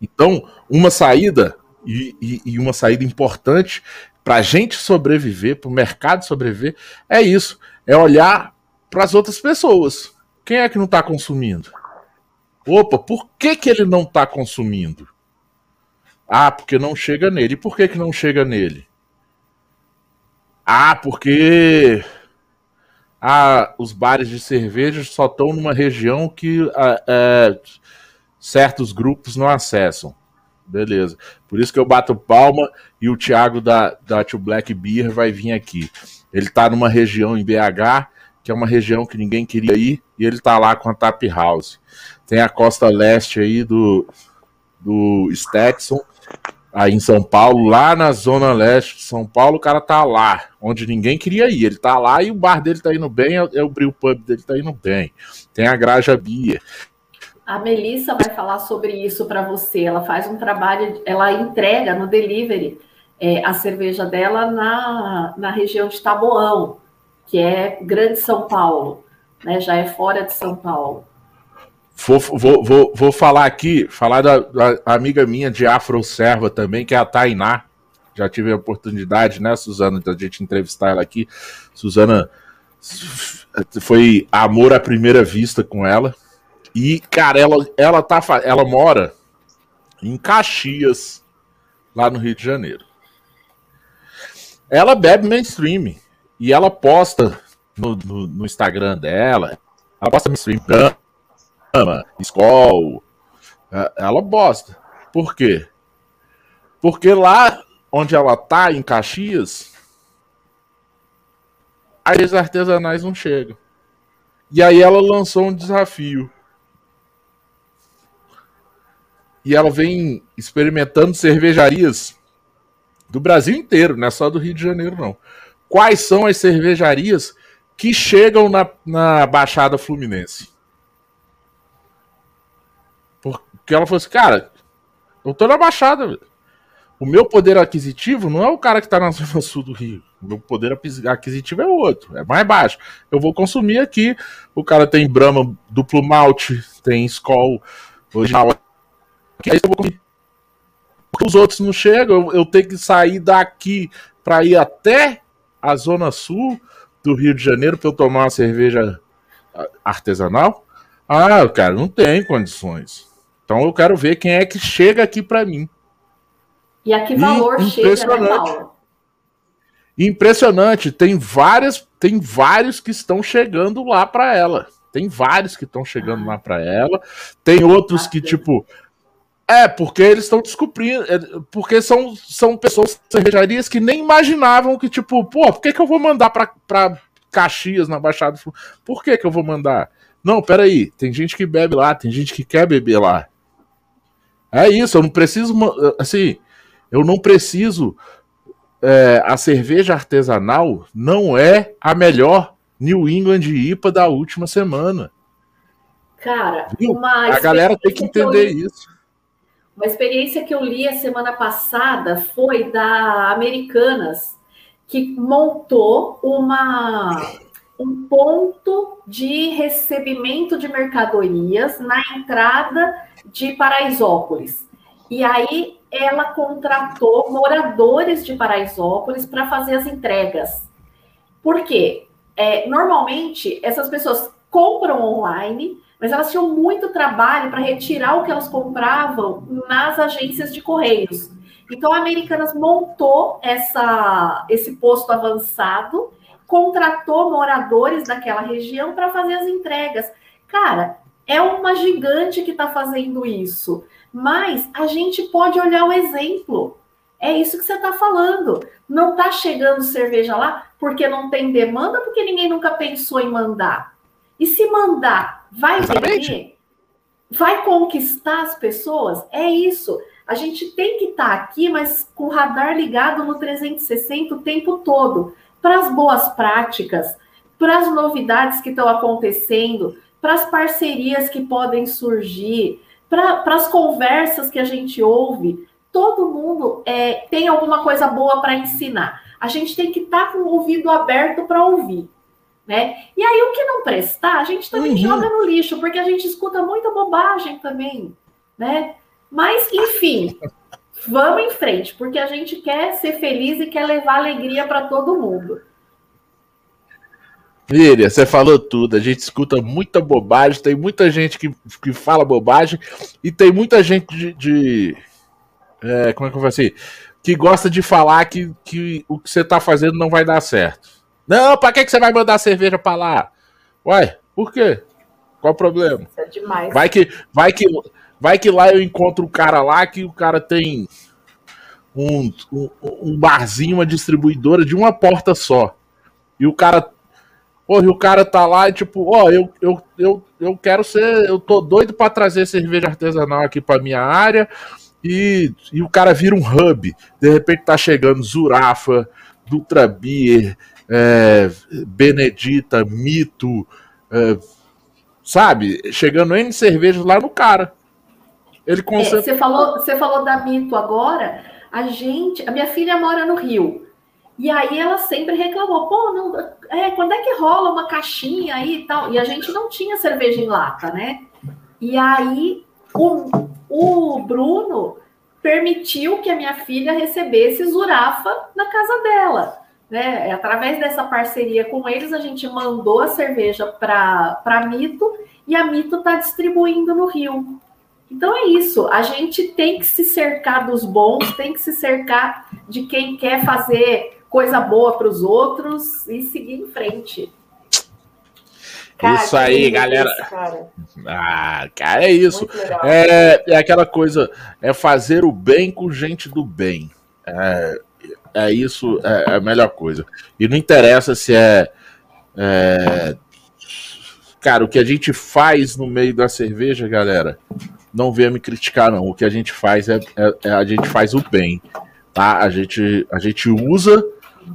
Então, uma saída, e, e, e uma saída importante para a gente sobreviver, para o mercado sobreviver, é isso. É olhar para as outras pessoas. Quem é que não está consumindo? Opa, por que, que ele não está consumindo? Ah, porque não chega nele. E por que, que não chega nele? Ah, porque ah, os bares de cerveja só estão numa região que ah, é, certos grupos não acessam. Beleza. Por isso que eu bato palma e o Thiago da, da Tio Black Beer vai vir aqui. Ele está numa região em BH que é uma região que ninguém queria ir, e ele tá lá com a Tap House. Tem a costa leste aí do, do Stetson, aí em São Paulo, lá na zona leste de São Paulo, o cara tá lá, onde ninguém queria ir. Ele tá lá e o bar dele tá indo bem, é, é o brew pub dele tá indo bem. Tem a Graja Bia. A Melissa vai falar sobre isso para você. Ela faz um trabalho, ela entrega no delivery é, a cerveja dela na, na região de Taboão que é Grande São Paulo, né? Já é fora de São Paulo. Vou, vou, vou, vou falar aqui, falar da, da amiga minha de Afro Serva também, que é a Tainá. Já tive a oportunidade, né, Suzana, de a gente entrevistar ela aqui. Suzana foi amor à primeira vista com ela. E, cara, ela, ela, tá, ela mora em Caxias, lá no Rio de Janeiro. Ela bebe mainstream. E ela posta no, no, no Instagram dela, ela posta no stream, Brahma, Skol, é, ela posta. Por quê? Porque lá onde ela tá, em Caxias, as artesanais não chegam. E aí ela lançou um desafio. E ela vem experimentando cervejarias do Brasil inteiro, não é só do Rio de Janeiro, não quais são as cervejarias que chegam na, na Baixada Fluminense. Porque ela falou assim, cara, eu tô na Baixada, O meu poder aquisitivo não é o cara que tá na zona sul do Rio. O meu poder aquisitivo é outro, é mais baixo. Eu vou consumir aqui. O cara tem Brahma duplo malte, tem Skol original. Aí eu vou comer. Porque os outros não chegam, eu, eu tenho que sair daqui para ir até a zona sul do Rio de Janeiro para eu tomar uma cerveja artesanal? Ah, cara, não tem condições. Então eu quero ver quem é que chega aqui para mim. E a que valor e, chega, né, Paulo? Impressionante. Tem várias, tem vários que estão chegando lá para ela. Tem vários que estão chegando lá para ela. Tem outros que tipo é, porque eles estão descobrindo. É, porque são, são pessoas cervejarias que nem imaginavam que, tipo, pô, por que, que eu vou mandar pra, pra Caxias na Baixada Por que, que eu vou mandar? Não, peraí, tem gente que bebe lá, tem gente que quer beber lá. É isso, eu não preciso. Assim, eu não preciso. É, a cerveja artesanal não é a melhor New England IPA da última semana. Cara, a galera tem que entender que eu... isso. Uma experiência que eu li a semana passada foi da Americanas, que montou uma, um ponto de recebimento de mercadorias na entrada de Paraisópolis. E aí ela contratou moradores de Paraisópolis para fazer as entregas. Por quê? É, normalmente essas pessoas compram online, mas elas tinham muito trabalho para retirar o que elas compravam nas agências de correios. Então, a Americanas montou essa, esse posto avançado, contratou moradores daquela região para fazer as entregas. Cara, é uma gigante que está fazendo isso, mas a gente pode olhar o exemplo. É isso que você está falando. Não está chegando cerveja lá porque não tem demanda, porque ninguém nunca pensou em mandar. E se mandar, vai Exatamente. vender? Vai conquistar as pessoas? É isso. A gente tem que estar tá aqui, mas com o radar ligado no 360 o tempo todo, para as boas práticas, para as novidades que estão acontecendo, para as parcerias que podem surgir, para as conversas que a gente ouve. Todo mundo é, tem alguma coisa boa para ensinar. A gente tem que estar tá com o ouvido aberto para ouvir. Né? E aí, o que não prestar, a gente também uhum. joga no lixo, porque a gente escuta muita bobagem também, né? Mas, enfim, vamos em frente, porque a gente quer ser feliz e quer levar alegria para todo mundo. Miriam, você falou tudo. A gente escuta muita bobagem, tem muita gente que, que fala bobagem e tem muita gente de. de é, como é que eu vou assim? Que gosta de falar que, que o que você está fazendo não vai dar certo. Não, pra que, que você vai mandar cerveja pra lá? Uai, por quê? Qual o problema? Isso é demais. Vai que, vai, que, vai que lá eu encontro um cara lá que o cara tem um, um, um barzinho, uma distribuidora de uma porta só. E o cara. Porra, e o cara tá lá e tipo, ó, eu, eu, eu, eu quero ser. Eu tô doido para trazer cerveja artesanal aqui pra minha área. E, e o cara vira um hub. De repente tá chegando Zurafa, Dutra Beer, é, Benedita, Mito, é, sabe? Chegando N cervejas lá no cara. Ele consegue... É, você, falou, você falou da Mito agora. A gente, a minha filha mora no Rio. E aí ela sempre reclamou, pô, não, é, quando é que rola uma caixinha aí e tal? E a gente não tinha cerveja em lata, né? E aí o, o Bruno permitiu que a minha filha recebesse Zurafa na casa dela né? Através dessa parceria com eles, a gente mandou a cerveja para Mito e a Mito está distribuindo no Rio. Então é isso, a gente tem que se cercar dos bons, tem que se cercar de quem quer fazer coisa boa para os outros e seguir em frente. Cara, isso aí, galera. Isso, cara. Ah, cara, é isso. É, é aquela coisa, é fazer o bem com gente do bem. É, é isso, é, é a melhor coisa. E não interessa se é, é. Cara, o que a gente faz no meio da cerveja, galera, não venha me criticar, não. O que a gente faz é, é, é a gente faz o bem, tá? A gente, a gente usa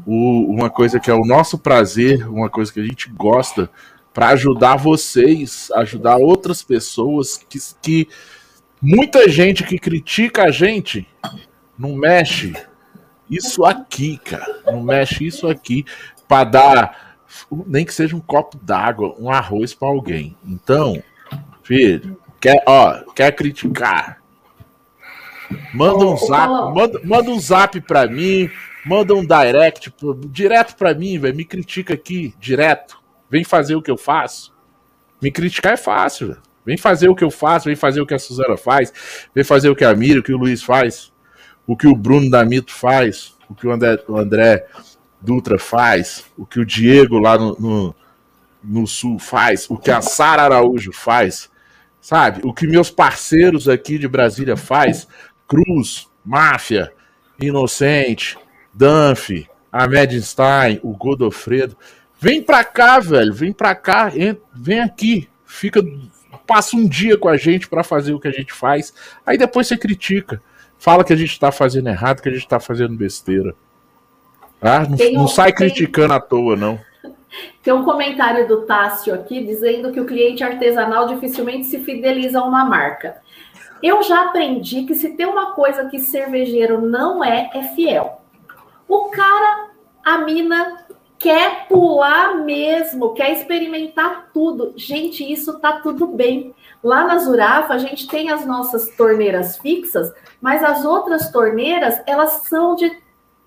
o, uma coisa que é o nosso prazer, uma coisa que a gente gosta, para ajudar vocês, ajudar outras pessoas que, que muita gente que critica a gente não mexe isso aqui, cara. Não mexe isso aqui para dar nem que seja um copo d'água, um arroz para alguém. Então, filho, quer, ó, quer criticar? Manda um zap, manda, manda um zap para mim, manda um direct direto para mim, velho, me critica aqui direto. Vem fazer o que eu faço. Me criticar é fácil. Vem fazer o que eu faço, vem fazer o que a Suzana faz, vem fazer o que a Miriam, o que o Luiz faz, o que o Bruno Damito faz, o que o André, o André Dutra faz, o que o Diego lá no, no, no Sul faz, o que a Sara Araújo faz, sabe? O que meus parceiros aqui de Brasília faz, Cruz, Máfia, Inocente, Danfe, Ahmed Stein, o Godofredo. Vem pra cá, velho, vem pra cá, vem aqui, fica, passa um dia com a gente para fazer o que a gente faz, aí depois você critica, fala que a gente tá fazendo errado, que a gente tá fazendo besteira. Ah, não, um, não sai tem, criticando à toa, não. Tem um comentário do Tássio aqui dizendo que o cliente artesanal dificilmente se fideliza a uma marca. Eu já aprendi que se tem uma coisa que cervejeiro não é, é fiel. O cara, a mina, quer pular mesmo, quer experimentar tudo. Gente, isso tá tudo bem. Lá na Zurafa, a gente tem as nossas torneiras fixas, mas as outras torneiras, elas são de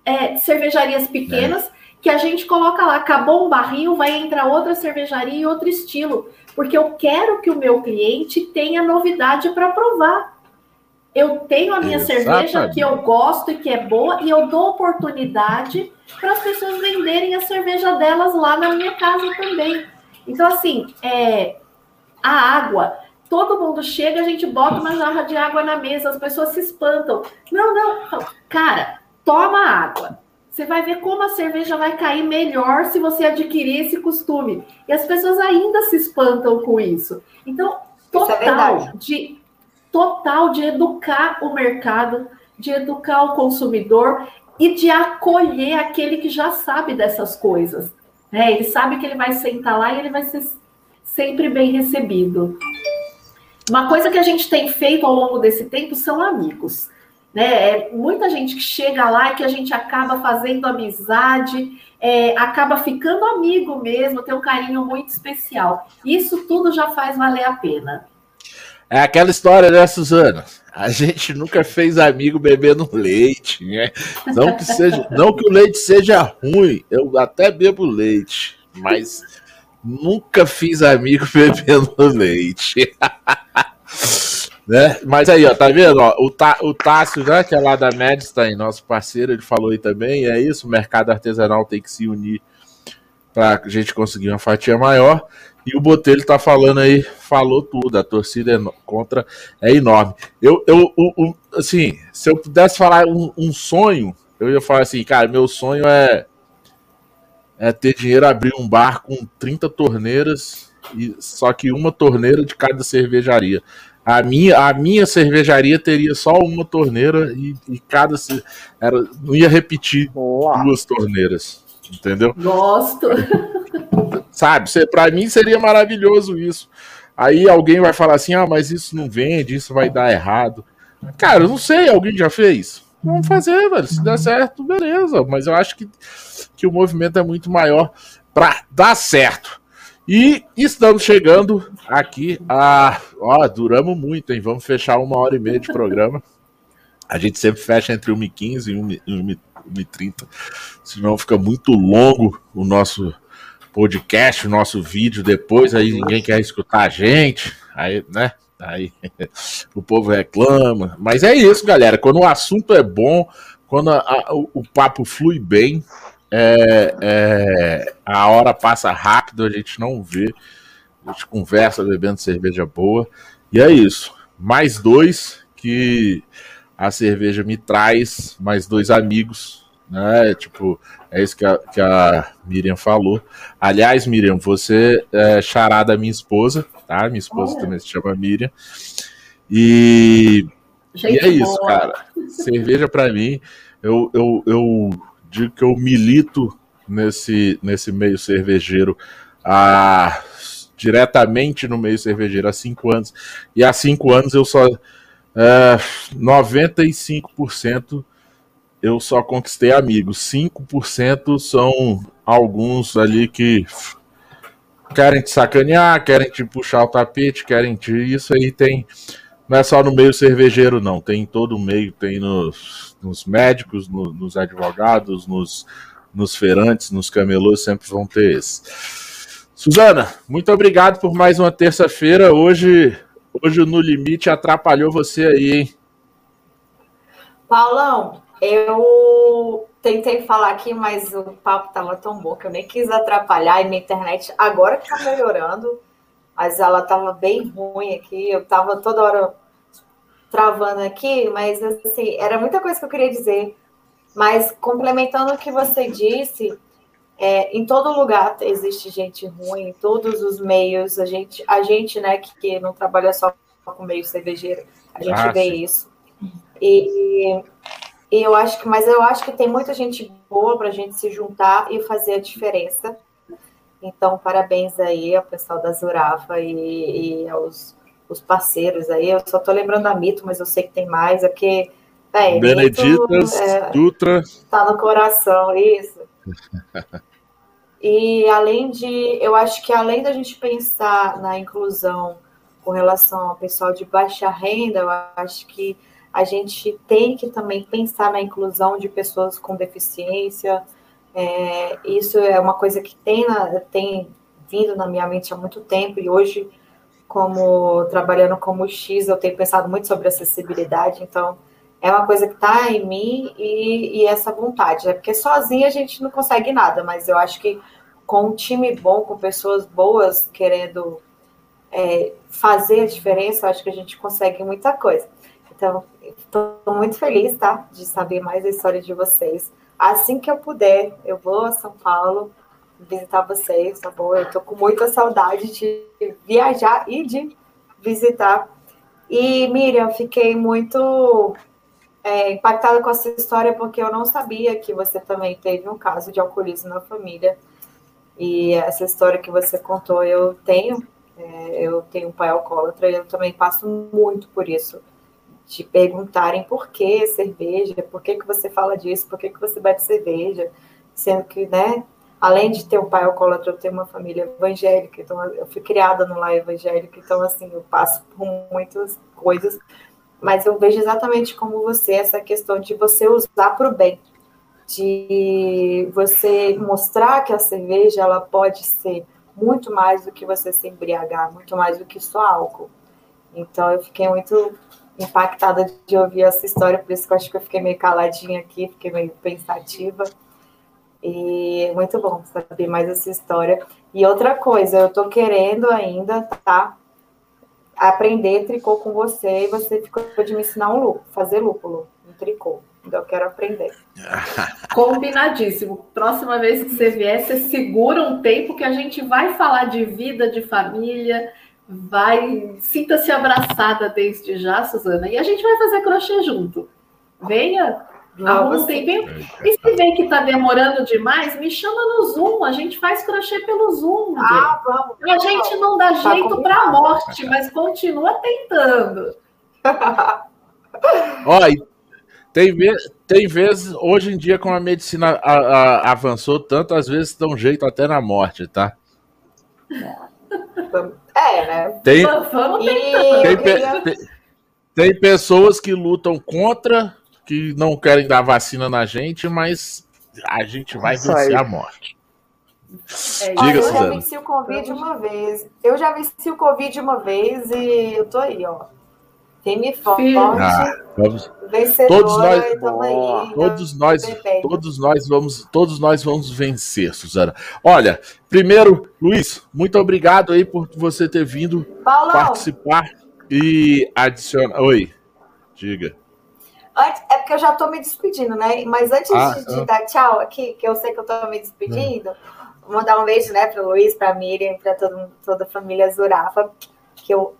é, cervejarias pequenas. É. Que a gente coloca lá, acabou um barril, vai entrar outra cervejaria e outro estilo, porque eu quero que o meu cliente tenha novidade para provar. Eu tenho a minha Exatamente. cerveja que eu gosto e que é boa, e eu dou oportunidade para as pessoas venderem a cerveja delas lá na minha casa também. Então, assim, é, a água, todo mundo chega, a gente bota uma jarra de água na mesa, as pessoas se espantam. Não, não, cara, toma água. Você vai ver como a cerveja vai cair melhor se você adquirir esse costume. E as pessoas ainda se espantam com isso. Então, é total é de total de educar o mercado, de educar o consumidor e de acolher aquele que já sabe dessas coisas. Né? Ele sabe que ele vai sentar lá e ele vai ser sempre bem recebido. Uma coisa que a gente tem feito ao longo desse tempo são amigos. Né? É muita gente que chega lá e que a gente acaba fazendo amizade, é, acaba ficando amigo mesmo, tem um carinho muito especial. Isso tudo já faz valer a pena. É aquela história, né, Suzana? A gente nunca fez amigo bebendo leite, né? Não que, seja, não que o leite seja ruim, eu até bebo leite, mas nunca fiz amigo bebendo leite. né? Mas aí, ó, tá vendo? Ó, o, Tá, o Tássio, né, que é lá da Medstein, nosso parceiro, ele falou aí também, é isso, o mercado artesanal tem que se unir para a gente conseguir uma fatia maior. E o Botelho tá falando aí, falou tudo, a torcida é contra é enorme. Eu, eu, eu, assim, se eu pudesse falar um, um, sonho, eu ia falar assim, cara, meu sonho é, é ter dinheiro, abrir um bar com 30 torneiras, e só que uma torneira de cada cervejaria. A minha, a minha cervejaria teria só uma torneira e, e cada era, não ia repetir Boa. duas torneiras, entendeu? Gosto. Sabe? Para mim seria maravilhoso isso. Aí alguém vai falar assim: ah, mas isso não vende, isso vai dar errado. Cara, eu não sei, alguém já fez? Vamos fazer, velho. Se der certo, beleza. Mas eu acho que, que o movimento é muito maior para dar certo. E estamos chegando aqui a. Ó, duramos muito, hein? Vamos fechar uma hora e meia de programa. A gente sempre fecha entre 1h15 e 1h30, senão fica muito longo o nosso podcast, o nosso vídeo depois, aí ninguém quer escutar a gente, aí, né? Aí o povo reclama. Mas é isso, galera. Quando o assunto é bom, quando a, a, o, o, papo flui bem, é, é, a hora passa rápido, a gente não vê. A gente conversa bebendo cerveja boa. E é isso. Mais dois que a cerveja me traz, mais dois amigos, né? Tipo, é isso que a, que a Miriam falou. Aliás, Miriam, você é chará da minha esposa, tá? Minha esposa também se chama Miriam. E, e é isso, boa. cara. Cerveja para mim, eu, eu, eu digo que eu milito nesse, nesse meio cervejeiro a, diretamente no meio cervejeiro há cinco anos. E há cinco anos eu só. É, 95% eu só conquistei amigos. 5% são alguns ali que querem te sacanear, querem te puxar o tapete, querem te. Isso aí tem. Não é só no meio cervejeiro, não. Tem em todo o meio. Tem nos, nos médicos, no, nos advogados, nos, nos feirantes, nos camelôs, sempre vão ter esse. Suzana, muito obrigado por mais uma terça-feira. Hoje, hoje no limite atrapalhou você aí, hein? Paulão, eu tentei falar aqui, mas o papo estava tão bom que eu nem quis atrapalhar e minha internet agora que está melhorando, mas ela estava bem ruim aqui. Eu estava toda hora travando aqui, mas assim, era muita coisa que eu queria dizer. Mas complementando o que você disse, é, em todo lugar existe gente ruim, em todos os meios, a gente, a gente né, que, que não trabalha só com meio cervejeiro, a gente ah, vê sim. isso. E, e, eu acho que, mas eu acho que tem muita gente boa para a gente se juntar e fazer a diferença. Então, parabéns aí ao pessoal da Zurafa e, e aos os parceiros aí. Eu só estou lembrando a Mito, mas eu sei que tem mais, é porque. Beneditas, é, Dutra. Tá no coração, isso. E além de, eu acho que além da gente pensar na inclusão com relação ao pessoal de baixa renda, eu acho que a gente tem que também pensar na inclusão de pessoas com deficiência. É, isso é uma coisa que tem, tem vindo na minha mente há muito tempo e hoje, como trabalhando como X, eu tenho pensado muito sobre acessibilidade, então é uma coisa que está em mim e, e, essa vontade, é porque sozinha a gente não consegue nada, mas eu acho que com um time bom, com pessoas boas querendo é, fazer a diferença, eu acho que a gente consegue muita coisa. Então, estou muito feliz, tá, de saber mais a história de vocês. Assim que eu puder, eu vou a São Paulo visitar vocês, tá bom? Eu estou com muita saudade de viajar e de visitar. E, Miriam, fiquei muito é, impactada com essa história porque eu não sabia que você também teve um caso de alcoolismo na família. E essa história que você contou, eu tenho. É, eu tenho um pai alcoólatra e eu também passo muito por isso. De perguntarem por que cerveja, por que, que você fala disso, por que, que você bebe cerveja, sendo que, né, além de ter um pai alcoólatra, eu tenho uma família evangélica, então eu fui criada no lar evangélico, então assim, eu passo por muitas coisas mas eu vejo exatamente como você essa questão de você usar para o bem, de você mostrar que a cerveja ela pode ser muito mais do que você se embriagar, muito mais do que só álcool. Então eu fiquei muito impactada de ouvir essa história, por isso que eu acho que eu fiquei meio caladinha aqui, fiquei meio pensativa. E muito bom saber mais essa história. E outra coisa, eu tô querendo ainda, tá? aprender tricô com você e você ficou de me ensinar um lúpulo, fazer lúpulo, um tricô. Então eu quero aprender. Combinadíssimo. Próxima vez que você vier, você segura um tempo que a gente vai falar de vida, de família, vai. Sinta-se abraçada desde já, Suzana, e a gente vai fazer crochê junto. Venha, Arruma um tempinho. E se vê que está demorando demais, me chama no Zoom. A gente faz crochê pelo Zoom. Ah, vamos, a gente não dá tá jeito para a morte, mas continua tentando. Olha, tem, tem vezes, hoje em dia, como a medicina a, a, avançou tanto, às vezes dá um jeito até na morte, tá? É, né? Tem, vamos, tem, tem, tem pessoas que lutam contra que não querem dar vacina na gente, mas a gente vai Isso vencer aí. a morte. É, Diga, eu já venci o Covid uma vez. Eu já venci o Covid uma vez e eu tô aí, ó. Time forte, ah, vamos, todos nós, aí, todos nós, todos nós vamos, todos nós vamos vencer, Suzana. Olha, primeiro, Luiz, muito obrigado aí por você ter vindo Paulão. participar e adicionar. Oi, diga. Antes, é porque eu já estou me despedindo, né? Mas antes ah, de, de ah. dar tchau aqui, que eu sei que eu estou me despedindo, vou mandar um beijo, né, para o Luiz, para a Miriam, para toda a família Zurafa, que eu.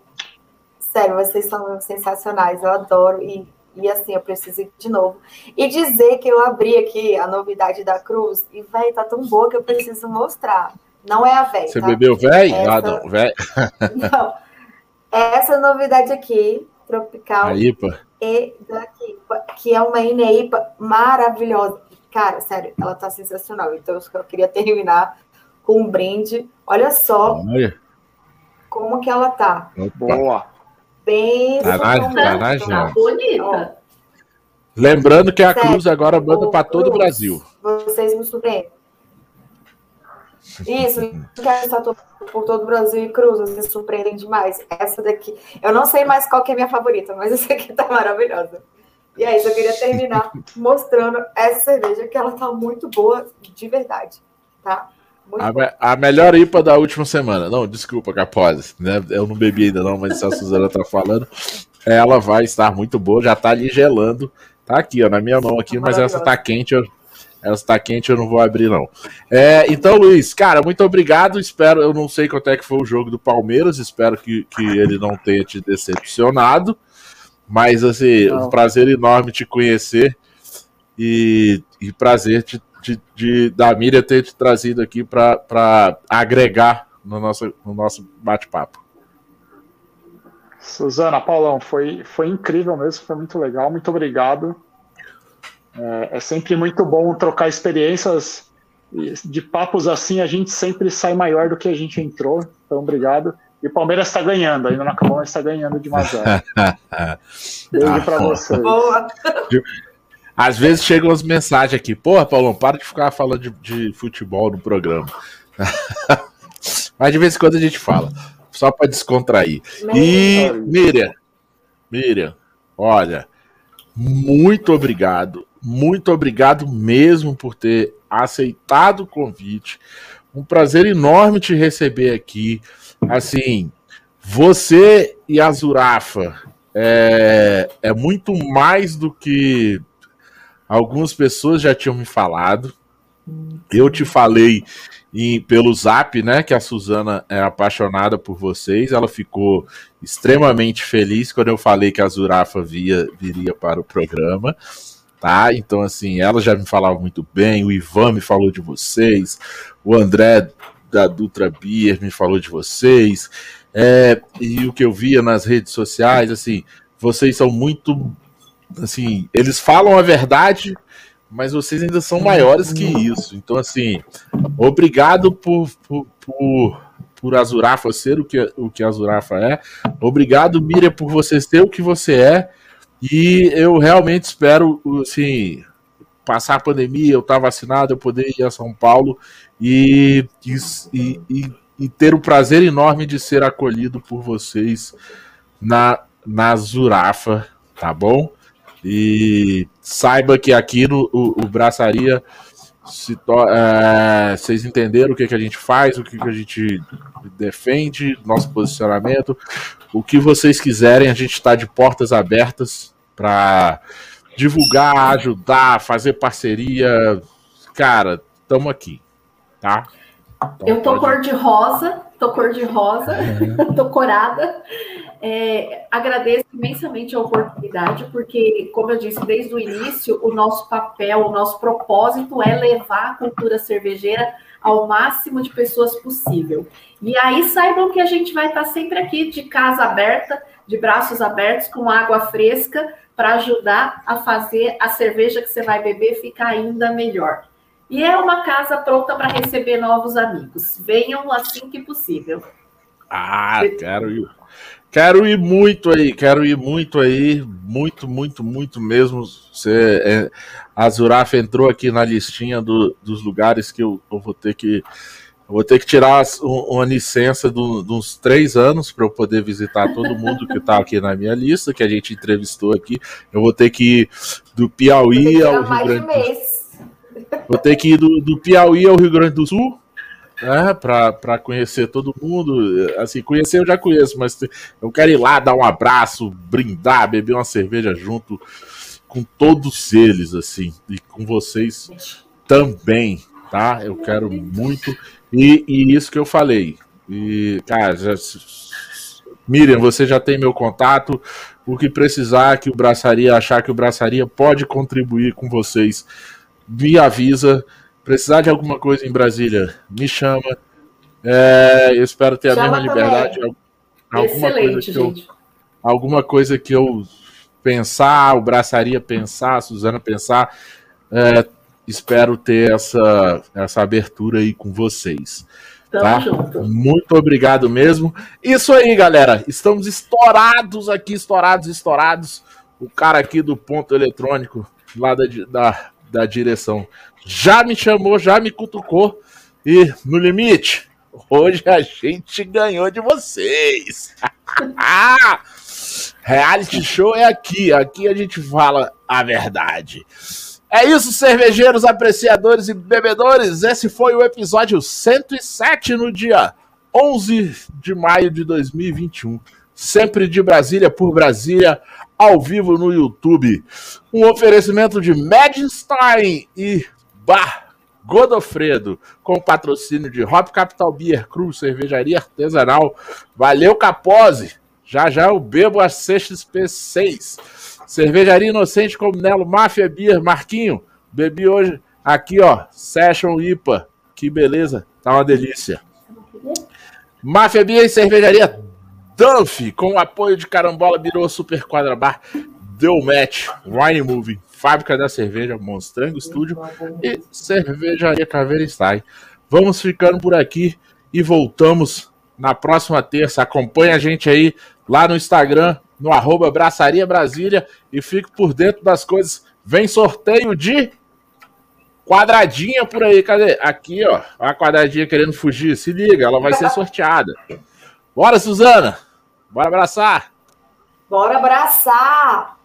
Sério, vocês são sensacionais, eu adoro. E, e assim, eu preciso ir de novo. E dizer que eu abri aqui a novidade da Cruz, e, velho, tá tão boa que eu preciso mostrar. Não é a velha. Você tá? bebeu velho? Essa... Ah, não, velho. não. Essa novidade aqui, tropical. A IPA e daqui, que é uma INEIPA maravilhosa. Cara, sério, ela tá sensacional. Então, eu queria terminar com um brinde. Olha só Olha. como que ela tá. Boa. Bem tá na, tá bonita. Lembrando que a sério, Cruz agora manda para todo o Brasil. Vocês me surpreendem. Isso, que é essa por todo o Brasil e cruzas, me surpreendem demais. Essa daqui, eu não sei mais qual que é a minha favorita, mas essa aqui tá maravilhosa. E é isso, eu queria terminar mostrando essa cerveja, que ela tá muito boa, de verdade, tá? A, me, a, melhor IPA da última semana. Não, desculpa, Capose. Né? Eu não bebi ainda, não, mas se a Suzana tá falando, ela vai estar muito boa, já tá ali gelando. Tá aqui, ó, na minha mão aqui, mas essa tá quente, eu, ela está quente, eu não vou abrir, não. É, então, Luiz, cara, muito obrigado. Espero, eu não sei quanto é que foi o jogo do Palmeiras, espero que, que ele não tenha te decepcionado. Mas, assim, não. um prazer enorme te conhecer e, e prazer de, de, de, da Miriam ter te trazido aqui para agregar no nosso, no nosso bate-papo. Suzana, Paulão, foi, foi incrível mesmo, foi muito legal, muito obrigado. É, é, sempre muito bom trocar experiências de papos assim, a gente sempre sai maior do que a gente entrou. Então, obrigado. E o Palmeiras está ganhando, ainda não acabou, mas está ganhando de 1 a 0. Beijo ah, para vocês. Boa. Às vezes chegam as mensagens aqui, porra, Paulão, para de ficar falando de, de futebol no programa. mas de vez em quando a gente fala, só para descontrair. E Miriam, Miriam, olha, muito obrigado muito obrigado mesmo por ter aceitado o convite. Um prazer enorme te receber aqui. Assim, você e a Zurafa é, é muito mais do que algumas pessoas já tinham me falado. Eu te falei em, pelo zap, né, que a Suzana é apaixonada por vocês. Ela ficou extremamente feliz quando eu falei que a Zurafa via, viria para o programa tá? Então, assim, ela já me falava muito bem, o Ivan me falou de vocês, o André da Dutra Beer me falou de vocês, é, e o que eu via nas redes sociais, assim, vocês são muito, assim, eles falam a verdade, mas vocês ainda são maiores que isso. Então, assim, obrigado por, por, por, por Azurafa ser o que, o que Azurafa é. Obrigado, Miriam, por você ser o que você é. E eu realmente espero, assim, passar a pandemia, eu estar vacinado, eu poder ir a São Paulo e, e, e, e, ter o prazer enorme de ser acolhido por vocês na, na Zurafa, tá bom? E saiba que aqui no o, o Braçaria to, é, vocês entenderam o que, que a gente faz, o que, que a gente defende, nosso posicionamento. O que vocês quiserem, a gente está de portas abertas para divulgar, ajudar, fazer parceria. Cara, estamos aqui, tá? Então, eu tô pode... cor de rosa, tô cor de rosa, uhum. tô corada. É, agradeço imensamente a oportunidade, porque, como eu disse desde o início, o nosso papel, o nosso propósito é levar a cultura cervejeira ao máximo de pessoas possível. E aí saibam que a gente vai estar sempre aqui de casa aberta, de braços abertos, com água fresca, para ajudar a fazer a cerveja que você vai beber ficar ainda melhor. E é uma casa pronta para receber novos amigos. Venham assim que possível. Ah, quero ir. Quero ir muito aí, quero ir muito aí, muito, muito, muito mesmo. Você, é, a Zuraf entrou aqui na listinha do, dos lugares que eu, eu vou ter que vou ter que tirar uma licença de uns três anos para eu poder visitar todo mundo que está aqui na minha lista, que a gente entrevistou aqui. Eu vou ter que ir do Piauí ao Rio Grande do Sul. Vou ter que ir do, do Piauí ao Rio Grande do Sul, né, para conhecer todo mundo. Assim, conhecer eu já conheço, mas eu quero ir lá, dar um abraço, brindar, beber uma cerveja junto com todos eles, assim, e com vocês também, tá? Eu quero muito. E, e isso que eu falei. E, cara, já, Miriam, você já tem meu contato. O que precisar que o Braçaria achar que o Braçaria pode contribuir com vocês, me avisa. Precisar de alguma coisa em Brasília, me chama. É, eu espero ter chama a mesma liberdade. Alguma Excelente, coisa que gente. Eu, alguma coisa que eu pensar, o Braçaria pensar, a Suzana pensar. É, espero ter essa, essa abertura aí com vocês. Tá? Muito obrigado mesmo. Isso aí, galera. Estamos estourados aqui, estourados, estourados. O cara aqui do ponto eletrônico, lá da, da, da direção, já me chamou, já me cutucou. E no limite, hoje a gente ganhou de vocês. Reality show é aqui, aqui a gente fala a verdade. É isso, cervejeiros, apreciadores e bebedores. Esse foi o episódio 107 no dia 11 de maio de 2021. Sempre de Brasília por Brasília, ao vivo no YouTube. Um oferecimento de Madstein e Bar Godofredo, com patrocínio de Hop Capital Beer Cruz, cervejaria artesanal. Valeu, Capose! Já já eu bebo a CXP6. Cervejaria Inocente como Nelo Máfia Beer, Marquinho. Bebi hoje aqui, ó, Session IPA. Que beleza, tá uma delícia. Máfia Beer e Cervejaria Dunphy, com o apoio de Carambola, virou Super Quadra Bar, Deu Match, Wine Movie, Fábrica da Cerveja, Monstrango Studio e Cervejaria Caveira Style. Vamos ficando por aqui e voltamos na próxima terça. Acompanhe a gente aí lá no Instagram, no arroba Braçaria Brasília e fique por dentro das coisas. Vem sorteio de quadradinha por aí. Cadê? Aqui, ó. A quadradinha querendo fugir. Se liga, ela vai ser sorteada. Bora, Suzana! Bora abraçar! Bora abraçar!